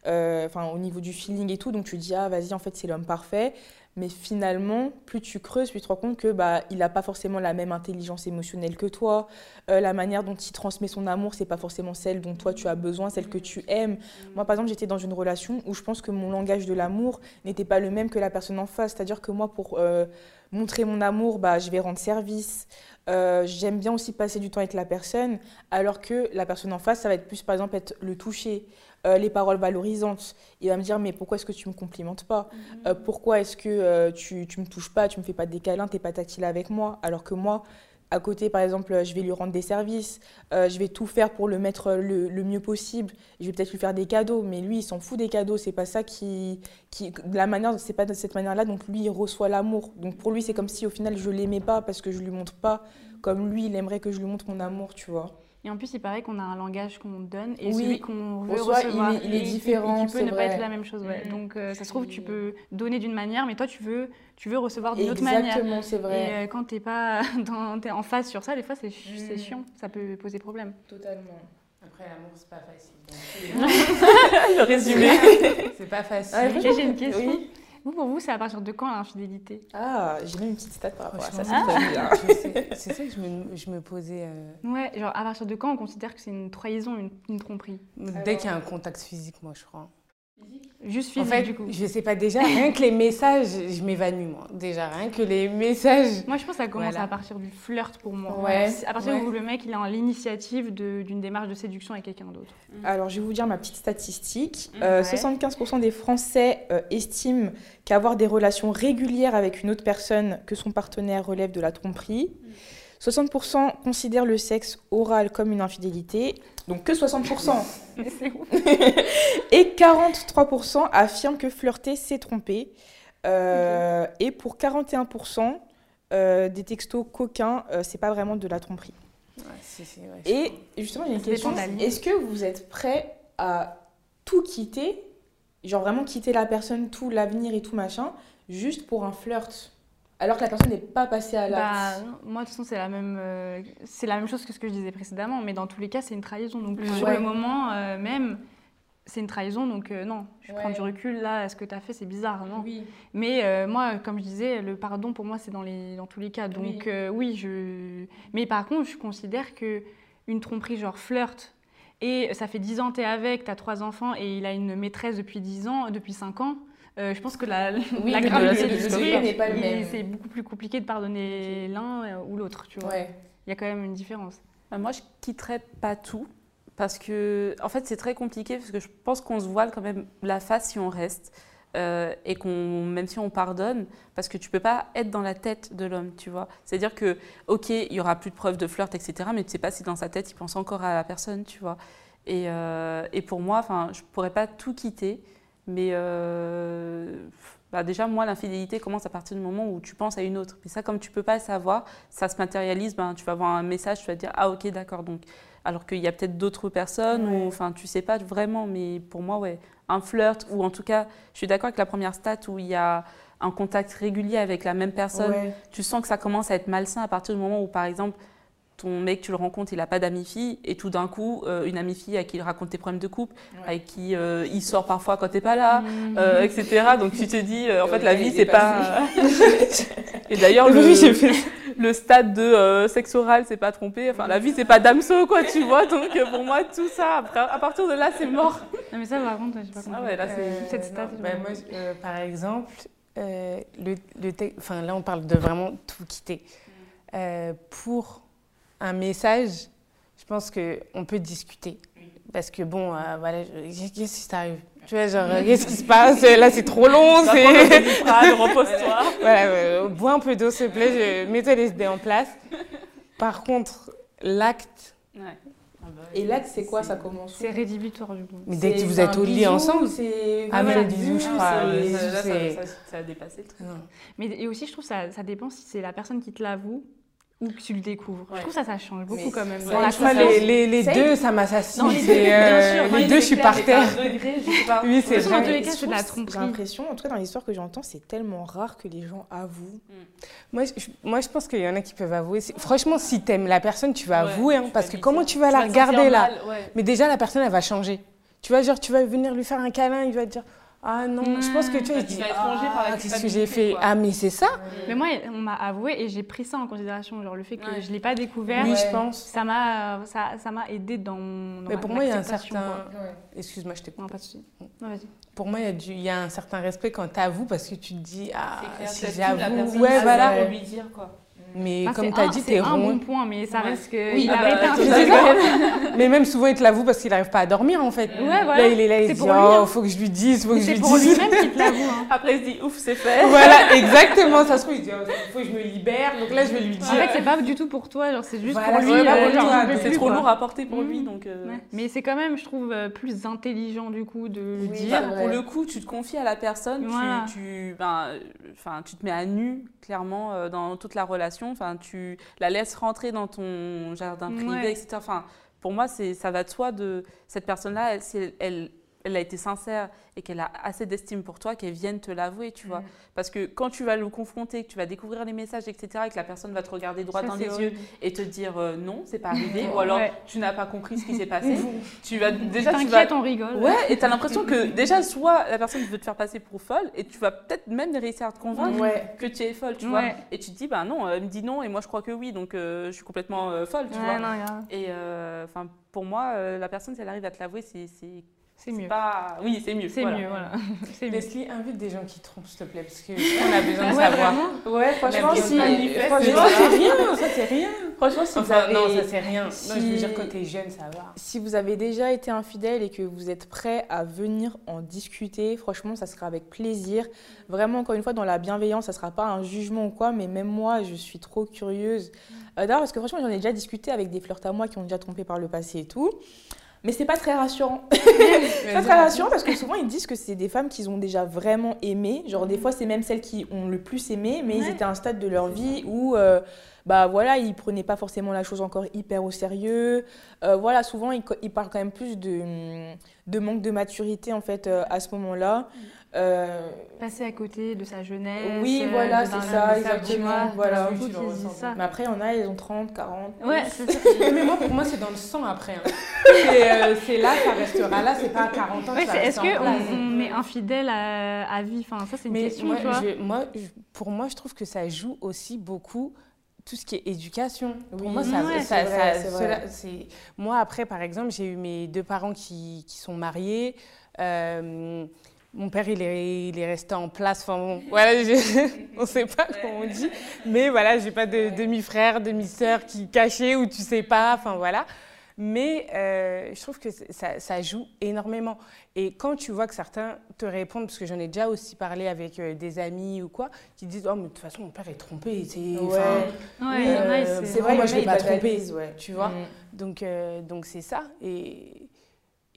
Speaker 1: enfin, au niveau du feeling et tout, donc tu dis ah vas-y en fait c'est l'homme parfait. Mais finalement, plus tu creuses, plus tu te rends compte que bah il n'a pas forcément la même intelligence émotionnelle que toi. Euh, la manière dont il transmet son amour, c'est pas forcément celle dont toi tu as besoin, celle que tu aimes. Moi, par exemple, j'étais dans une relation où je pense que mon langage de l'amour n'était pas le même que la personne en face. C'est-à-dire que moi, pour euh, montrer mon amour, bah, je vais rendre service. Euh, J'aime bien aussi passer du temps avec la personne, alors que la personne en face, ça va être plus, par exemple, être le toucher, euh, les paroles valorisantes. Il va me dire, mais pourquoi est-ce que tu me complimentes pas? Euh, Pourquoi est-ce que tu, tu me touches pas, tu me fais pas des câlins, t'es pas tactile avec moi? Alors que moi, à côté, par exemple, je vais lui rendre des services, euh, je vais tout faire pour le mettre le, le mieux possible. Je vais peut-être lui faire des cadeaux, mais lui, il s'en fout des cadeaux. C'est pas ça qui, qui, la manière, c'est pas de cette manière-là. Donc lui, il reçoit l'amour. Donc pour lui, c'est comme si au final, je l'aimais pas parce que je lui montre pas comme lui, il aimerait que je lui montre mon amour, tu vois.
Speaker 4: Et en plus, il paraît qu'on a un langage qu'on donne et
Speaker 1: Oui.
Speaker 4: celui qu'on veut
Speaker 1: soit il
Speaker 4: recevoir.
Speaker 1: est- il est
Speaker 4: Et
Speaker 1: différent,
Speaker 4: et qui peut ne pas être la même chose. ouais.
Speaker 1: Mhm.
Speaker 4: Donc, euh, ça se trouve, tu peux donner d'une manière, mais toi, tu veux, tu veux recevoir d'une autre manière.
Speaker 1: Exactement, c'est
Speaker 4: Et
Speaker 1: vrai.
Speaker 4: euh, quand t'es pas [laughs] dans, t'es en face sur ça, des fois, c'est c'est chiant. Ça peut poser problème.
Speaker 1: Totalement.
Speaker 3: Après, l'amour, c'est pas facile. [laughs]
Speaker 2: le résumé. [laughs]
Speaker 3: c'est pas facile.
Speaker 1: Ah,
Speaker 4: Et j'ai une question.
Speaker 1: Oui.
Speaker 4: Vous, pour vous, c'est à partir de quand l'infidélité?
Speaker 1: Ah, j'ai même une petite stat par rapport à ça.
Speaker 3: Franchement,
Speaker 1: c'est très bien.
Speaker 3: je sais- C'est ça que je me, je me posais. euh,
Speaker 4: Ouais, genre à partir de quand on considère que c'est une trahison, une, une tromperie?
Speaker 3: Dès qu'il y a un contact physique, moi, je crois.
Speaker 4: Juste
Speaker 3: En
Speaker 4: physique,
Speaker 3: fait,
Speaker 4: du coup.
Speaker 3: je sais pas, déjà, rien que les messages, je m'évanouis, moi. Déjà, rien que les messages.
Speaker 4: Moi, je pense que ça commence
Speaker 3: Voilà.
Speaker 4: à partir du flirt pour moi.
Speaker 1: Ouais,
Speaker 4: À partir
Speaker 1: ouais.
Speaker 4: où le mec il a l'initiative de- d'une démarche de séduction avec quelqu'un d'autre.
Speaker 1: Alors, je vais vous dire ma petite statistique.
Speaker 4: Mhm.
Speaker 1: Euh,
Speaker 4: Ouais.
Speaker 1: 75% des Français euh, estiment qu'avoir des relations régulières avec une autre personne que son partenaire relève de la tromperie. 60% considèrent le sexe oral comme une infidélité. Donc que 60%. [laughs]
Speaker 4: C'est ouf.
Speaker 1: Et 43% affirment que flirter, c'est tromper. Euh, Et pour 41%, euh, des textos coquins, euh, c'est pas vraiment de la tromperie.
Speaker 3: Ouais, ouais,
Speaker 1: Et justement, j'ai une question. Est-ce que vous êtes prêt à tout quitter, genre vraiment quitter la personne, tout l'avenir et tout machin, juste pour un flirt? Alors que la personne n'est pas passée à
Speaker 4: Bah,
Speaker 1: l'acte
Speaker 4: non, moi, de toute façon, c'est la, même, euh, c'est la même chose que ce que je disais précédemment, mais dans tous les cas, c'est une trahison. Donc, sur le moment euh, même, c'est une trahison. Donc, euh, non, je
Speaker 1: Ouais.
Speaker 4: prends du recul. Là, ce que tu as fait, c'est bizarre. Non
Speaker 1: Oui.
Speaker 4: Mais euh, moi, comme je disais, le pardon, pour moi, c'est dans, les, dans tous les cas. Donc,
Speaker 1: Oui.
Speaker 4: euh, oui, je. Mais par contre, je considère que une tromperie, genre flirt, et ça fait 10 ans que tu es avec, tu as trois enfants, et il a une maîtresse depuis 10 ans, depuis 5 ans. Euh, je pense que la,
Speaker 1: Oui, [laughs]
Speaker 4: la
Speaker 1: degré n'est pas le même.
Speaker 4: c'est beaucoup plus compliqué de pardonner l'un euh, ou l'autre, tu vois.
Speaker 1: Ouais.
Speaker 4: Il y a quand même une différence.
Speaker 2: Euh, Moi, je quitterais pas tout parce que, en fait, c'est très compliqué parce que je pense qu'on se voile quand même la face si on reste euh, et qu'on, même si on pardonne, parce que tu peux pas être dans la tête de l'homme, tu vois. C'est-à-dire que, ok, il y aura plus de preuves de flirt, etc., mais tu sais pas si dans sa tête il pense encore à la personne, tu vois. Et, euh, et pour moi, enfin, je pourrais pas tout quitter, mais euh, bah déjà, moi, l'infidélité commence à partir du moment où tu penses à une autre. Mais ça, comme tu peux pas le savoir, ça se matérialise. Ben, tu vas avoir un message, tu vas dire ah ok d'accord. Donc alors qu'il y a peut-être d'autres personnes ou enfin tu sais pas vraiment. Mais pour moi, ouais, un flirt ou en tout cas, je suis d'accord avec la première stat où il y a un contact régulier avec la même personne. Tu sens que ça commence à être malsain à partir du moment où, par exemple, ton mec, tu le rencontres, il n'a pas d'amie fille, et tout d'un coup, euh, une amie fille à qui il raconte tes problèmes de couple, avec qui euh, il sort parfois quand tu n'es pas là, mmh. euh, etc. Donc tu te dis, en fait, la vie, c'est pas. [laughs] et d'ailleurs, le, le stade de sexe oral, c'est pas trompé. Enfin, la vie, c'est pas damso, quoi, tu vois. Donc pour moi, tout ça, après, à partir de là, c'est mort.
Speaker 4: Non, mais ça, par contre, j'ai pas compris. Ah ouais, là,
Speaker 3: c'est cette stade. Bah, moi, par exemple, le, le enfin, là, on parle de vraiment tout quitter. pour un message, je pense qu'on peut discuter. Parce que bon, euh, voilà, qu'est-ce qui s'arrive Tu vois, genre, qu'est-ce qui se passe? Là, c'est trop long. C'est. [laughs]
Speaker 2: repose-toi. [laughs]
Speaker 3: voilà, bois un peu d'eau, s'il te plaît, mets-toi les idées en place. Par contre, l'acte. Ouais.
Speaker 1: Et l'acte, c'est quoi? Ça commence
Speaker 4: C'est rédhibitoire du coup.
Speaker 3: Mais dès que vous êtes au lit ensemble, c'est. Ah, mais le bisou, je
Speaker 2: crois. Ça, a dépassé le truc.
Speaker 4: Mais et aussi, je trouve ça, ça dépend si c'est la personne qui te l'avoue ou que tu le découvres. Je trouve ça, ça change beaucoup quand même.
Speaker 3: les, les, deux, ça m'assassine. Les, euh, les, deux, je suis par terre.
Speaker 1: oui, c'est vrai. Dans tous les cas, c'est de la tromperie. J'ai l'impression, en tout cas dans l'histoire que j'entends, c'est tellement rare que les gens avouent. Mm.
Speaker 3: Moi, je, moi, je pense qu'il y en a qui peuvent avouer. Franchement, si t'aimes la personne, tu vas avouer. Hein, parce que comment tu vas la regarder là Mais déjà, la personne, elle va changer. Tu vois, genre, tu vas venir lui faire un câlin, il va te dire ah non, je pense que tu as dit. Ah, qu'est-ce que j'ai fait Ah, mais c'est ça
Speaker 4: Mais moi, on m'a avoué et j'ai pris ça en considération. Genre le fait que je ne l'ai pas découvert.
Speaker 3: Oui, je pense.
Speaker 4: Ça m'a ça, ça aidé dans, dans
Speaker 3: Mais pour moi, il y a un certain. Excuse-moi, je t'écoute.
Speaker 4: Non, pas de souci. Non, vas-y.
Speaker 3: Pour moi, il y, a du... il y a un certain respect quand tu avoues parce que tu te dis Ah, si j'avoue, ouais, voilà.
Speaker 2: lui dire quoi.
Speaker 3: Mais comme tu as dit, t'es rond.
Speaker 4: C'est un bon point, mais ça reste que. Oui,
Speaker 3: il a bah, [laughs] Mais même souvent, il te l'avoue parce qu'il n'arrive pas à dormir, en fait.
Speaker 4: Ouais, voilà.
Speaker 3: Là, il est là, il dit Oh, hein. faut que je lui dise, faut que je lui dise. C'est pour
Speaker 4: lui-même qu'il te l'avoue. Hein. [laughs]
Speaker 2: Après, il se dit Ouf, c'est fait.
Speaker 3: Voilà, exactement. Ça se trouve, il dit oh, faut que je me libère. Donc là, je vais lui dire.
Speaker 4: En fait, c'est pas du tout pour toi, genre, c'est juste pour lui.
Speaker 2: C'est trop lourd à porter pour lui. donc. Euh,
Speaker 4: mais c'est quand même, je trouve, euh, plus intelligent, du coup, de le dire.
Speaker 2: Pour le coup, tu te confies à la personne, ben, tu te mets à nu, clairement, euh, dans toute la relation. Enfin, tu la laisse rentrer dans ton jardin privé, etc. Enfin, pour moi, ça va de soi de cette personne-là, elle, elle, elle a été sincère et qu'elle a assez d'estime pour toi qu'elle vienne te l'avouer, tu vois. Mm. Parce que quand tu vas le confronter, que tu vas découvrir les messages, etc., et que la personne va te regarder droit dans les yeux et te dire euh, non, c'est pas arrivé, [laughs] ou alors tu n'as pas compris ce qui s'est [laughs] passé, tu vas déjà
Speaker 4: tu vas... on rigole.
Speaker 2: Ouais, et tu as l'impression que [laughs] déjà soit la personne veut te faire passer pour folle et tu vas peut-être même réussir à te convaincre que tu es folle, tu vois. Et tu te dis bah non, elle me dit non et moi je crois que oui, donc euh, je suis complètement euh, folle, tu vois. et enfin pour moi, la personne si elle arrive à te l'avouer, c'est
Speaker 4: c'est mieux.
Speaker 2: Pas... Oui, c'est mieux.
Speaker 4: C'est mieux, voilà. [laughs]
Speaker 3: Leslie, invite des gens qui trompent, s'il te plaît, parce qu'on [laughs] a besoin de savoir.
Speaker 1: Ouais, franchement, si...
Speaker 3: franchement c'est rien, ça c'est rien.
Speaker 1: Franchement, si vous avez...
Speaker 3: Non, ça c'est rien. Si... Non, je veux dire, quand t'es jeune, ça va.
Speaker 1: Si vous avez déjà été infidèle et que vous êtes prêt à venir en discuter, franchement, ça sera avec plaisir. Vraiment, encore une fois, dans la bienveillance, ça sera pas un jugement ou quoi, mais même moi, je suis trop curieuse. Euh, D'ailleurs, parce que franchement, j'en ai déjà discuté avec des flirts à moi qui ont déjà trompé par le passé et tout. Mais c'est pas très rassurant. [laughs] c'est pas très rassurant parce que souvent ils disent que c'est des femmes qu'ils ont déjà vraiment aimées. Genre des fois c'est même celles qui ont le plus aimé, mais ils étaient à un stade de leur vie où euh, bah voilà ils prenaient pas forcément la chose encore hyper au sérieux. Euh, voilà souvent ils, ils, parlent quand même plus de, de manque de maturité en fait euh, à ce moment-là.
Speaker 4: Euh, Passer à côté de sa jeunesse.
Speaker 1: Oui,
Speaker 4: euh,
Speaker 1: voilà, c'est ça, exactement. Voilà.
Speaker 4: ça.
Speaker 1: Mais après, on a, ils ont 30, 40.
Speaker 4: Ouais, c'est ça. [laughs]
Speaker 3: mais moi, pour moi, c'est dans le sang après. Hein. Euh, c'est là, ça restera là, c'est pas à 40 ans. Ouais,
Speaker 4: Est-ce qu'on on est infidèle à, à vie? Enfin, ça, c'est une mais question.
Speaker 3: Moi,
Speaker 4: tu vois
Speaker 3: moi pour moi, je trouve que ça joue aussi beaucoup tout ce qui est éducation. Pour moi, ça, ça, ça, Moi, après, par exemple, j'ai eu mes deux parents qui, qui sont mariés. Euh, mon père, il est, il est resté en place. Enfin, bon, voilà, [laughs] on ne sait pas comment on dit. Mais voilà, j'ai pas de demi-frère, demi-sœur qui cachait ou tu sais pas. Enfin, voilà. Mais euh, je trouve que ça, ça, joue énormément. Et quand tu vois que certains te répondent, parce que j'en ai déjà aussi parlé avec euh, des amis ou quoi, qui disent Oh, mais de toute façon, mon père est trompé. C'est
Speaker 4: ouais.
Speaker 3: euh, vrai, moi, je ne vais pas. Ouais. Tu vois mm. Donc, donc c'est ça. Et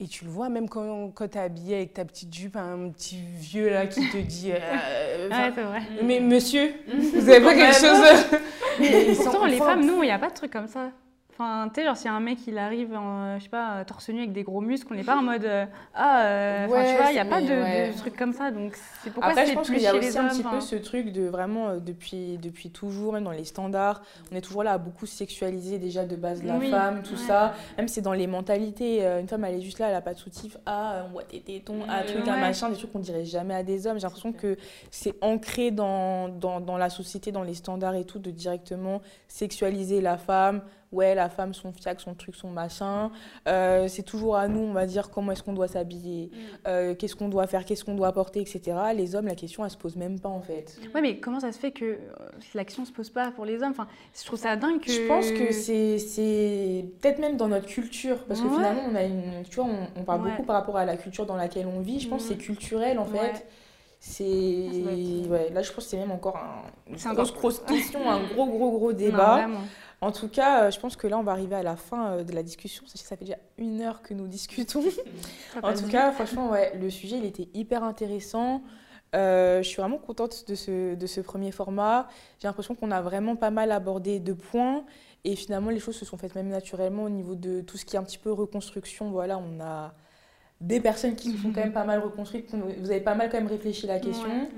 Speaker 3: Et tu le vois même quand, quand tu es habillé avec ta petite jupe, un petit vieux là qui te dit euh,
Speaker 4: Ouais, c'est vrai.
Speaker 3: Mais monsieur, vous avez pas quelque chose
Speaker 4: Mais [laughs] pourtant, les femmes, nous, il n'y a pas de truc comme ça. Enfin, tu sais, genre, si un mec, il arrive, en, je sais pas, torse nu avec des gros muscles, on n'est pas en mode euh, Ah, euh,
Speaker 1: Ouais,
Speaker 4: tu vois, il n'y a pas de,
Speaker 1: ouais.
Speaker 4: de trucs comme ça. Donc, c'est pourquoi
Speaker 1: Après, je pense qu'il y a aussi un petit peu ce truc de vraiment, euh, depuis, depuis toujours, même dans les standards, on est toujours là à beaucoup sexualiser déjà de base la
Speaker 4: Oui,
Speaker 1: femme, tout
Speaker 4: ouais.
Speaker 1: ça. Même c'est dans les mentalités. euh, Une femme, elle est juste là, elle a pas de soutif. Ah, euh, on voit tes tétons, ah, truc, un machin, des trucs qu'on dirait jamais à des hommes. J'ai l'impression que c'est ancré dans, dans, dans la société, dans les standards et tout, de directement sexualiser la femme. Ouais, la femme, son fiac, son truc, son machin. Euh, c'est toujours à nous, on va dire, comment est-ce qu'on doit s'habiller, euh, qu'est-ce qu'on doit faire, qu'est-ce qu'on doit porter, etc. Les hommes, la question, elle se pose même pas, en fait.
Speaker 4: Ouais, mais comment ça se fait que euh, l'action se pose pas pour les hommes? Enfin, Je trouve ça dingue que.
Speaker 1: Je pense que c'est c'est peut-être même dans notre culture, parce que
Speaker 4: Ouais.
Speaker 1: finalement, on a une, tu vois, on, on parle
Speaker 4: Ouais.
Speaker 1: beaucoup par rapport à la culture dans laquelle on vit. Je pense que c'est
Speaker 4: Mhm.
Speaker 1: culturel, en
Speaker 4: Ouais.
Speaker 1: fait. C'est ouais, là, je pense que c'est même encore un, une grosse, grosse question, un gros, gros, gros
Speaker 4: Non,
Speaker 1: débat.
Speaker 4: vraiment.
Speaker 1: En tout cas, euh, je pense que là, on va arriver à la fin euh, de la discussion. Sachez que ça fait déjà une heure que nous discutons. [laughs] En tout cas, franchement, ouais, le sujet, il était hyper intéressant. Euh, je suis vraiment contente de ce, de ce premier format. J'ai l'impression qu'on a vraiment pas mal abordé de points. Et finalement, les choses se sont faites même naturellement au niveau de tout ce qui est un petit peu reconstruction. Voilà, on a des personnes qui se sont quand même [laughs] pas mal reconstruites. Vous avez pas mal quand même réfléchi à la question.
Speaker 4: Ouais.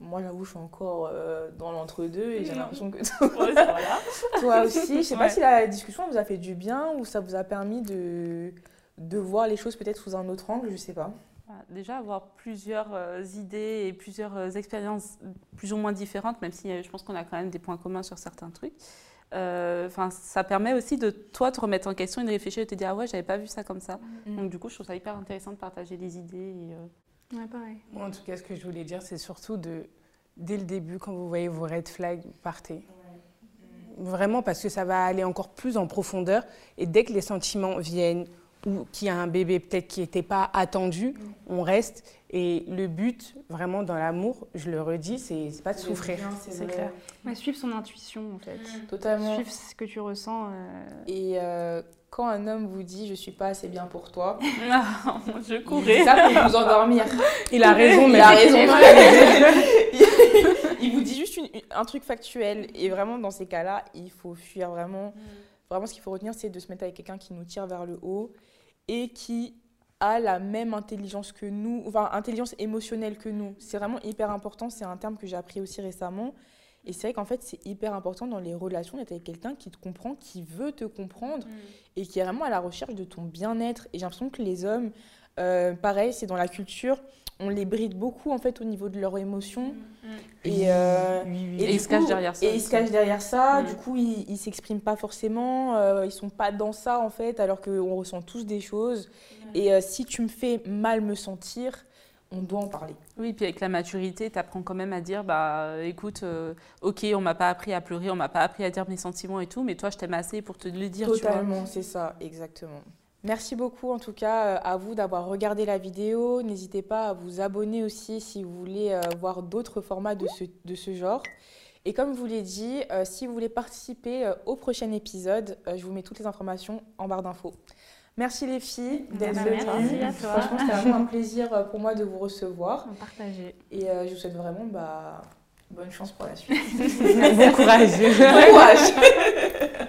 Speaker 1: Moi, j'avoue, je suis encore euh, dans l'entre-deux et j'ai l'impression que
Speaker 2: voilà. [laughs]
Speaker 1: toi aussi. Je sais
Speaker 2: Ouais.
Speaker 1: pas si la discussion vous a fait du bien ou ça vous a permis de, de voir les choses peut-être sous un autre angle, je sais pas.
Speaker 2: Voilà, Déjà, avoir plusieurs euh, idées et plusieurs euh, expériences plus ou moins différentes, même si je pense qu'on a quand même des points communs sur certains trucs. Enfin, ça permet aussi de toi te remettre en question et de réfléchir et de te dire ah ouais j'avais pas vu ça comme ça.
Speaker 1: Mm.
Speaker 2: Donc du coup je trouve ça hyper intéressant de partager les idées. Et,
Speaker 4: Ouais, pareil.
Speaker 3: Moi, en tout cas, ce que je voulais dire, c'est surtout de, dès le début, quand vous voyez vos red flags, partez. Vraiment, parce que ça va aller encore plus en profondeur. Et dès que les sentiments viennent, ou qu'il y a un bébé peut-être qui n'était pas attendu, on reste. Et le but, vraiment, dans l'amour, je le redis, c'est pas de souffrir.
Speaker 1: c'est
Speaker 3: clair.
Speaker 4: Ouais, suivre son intuition, en fait.
Speaker 1: Totalement.
Speaker 4: Suivre ce que tu ressens. euh,
Speaker 1: Et euh, quand un homme vous dit je suis pas assez bien pour toi, [laughs]
Speaker 2: je
Speaker 1: il dit
Speaker 2: courais.
Speaker 1: ça pour vous endormir. [laughs]
Speaker 3: Il a raison, mais
Speaker 1: Il a raison. [laughs] Il vous dit juste une- un truc factuel. Et vraiment, dans ces cas-là, il faut fuir vraiment. Vraiment, ce qu'il faut retenir, c'est de se mettre avec quelqu'un qui nous tire vers le haut et qui a la même intelligence que nous, enfin, intelligence émotionnelle que nous. C'est vraiment hyper important. C'est un terme que j'ai appris aussi récemment. Et c'est vrai qu'en fait, c'est hyper important dans les relations d'être avec quelqu'un qui te comprend, qui veut te comprendre et qui est vraiment à la recherche de ton bien-être. Et j'ai l'impression que les hommes, euh, pareil, c'est dans la culture, on les bride beaucoup en fait au niveau de leurs émotions. Et, euh,
Speaker 3: Oui, oui.
Speaker 2: Et
Speaker 1: du
Speaker 2: ils se cachent derrière ça
Speaker 1: Et ils se cachent derrière ça.
Speaker 2: Mm.
Speaker 1: Du coup, ils, ils s'expriment pas forcément. euh, ils sont pas dans ça en fait, alors qu'on ressent tous des choses. Et euh, si tu me fais mal me sentir, on doit en parler.
Speaker 2: Oui, puis avec la maturité, tu apprends quand même à dire bah écoute, euh, ok, on m'a pas appris à pleurer, on m'a pas appris à dire mes sentiments et tout, mais toi je t'aime assez pour te le dire.
Speaker 1: Totalement, c'est ça, exactement. Merci beaucoup en tout cas euh, à vous d'avoir regardé la vidéo. N'hésitez pas à vous abonner aussi si vous voulez euh, voir d'autres formats de ce, de ce genre. Et comme je vous l'ai dit, euh, si vous voulez participer euh, au prochain épisode, euh, je vous mets toutes les informations en barre d'infos. Merci les filles d'être
Speaker 4: Bah,
Speaker 1: venues.
Speaker 4: merci à toi.
Speaker 1: Franchement, c'était vraiment un plaisir euh, pour moi de vous recevoir.
Speaker 4: partager.
Speaker 1: Et euh, je vous souhaite vraiment bah, bonne chance pour la suite. [laughs]
Speaker 3: Bon courage.
Speaker 1: Bon courage [laughs]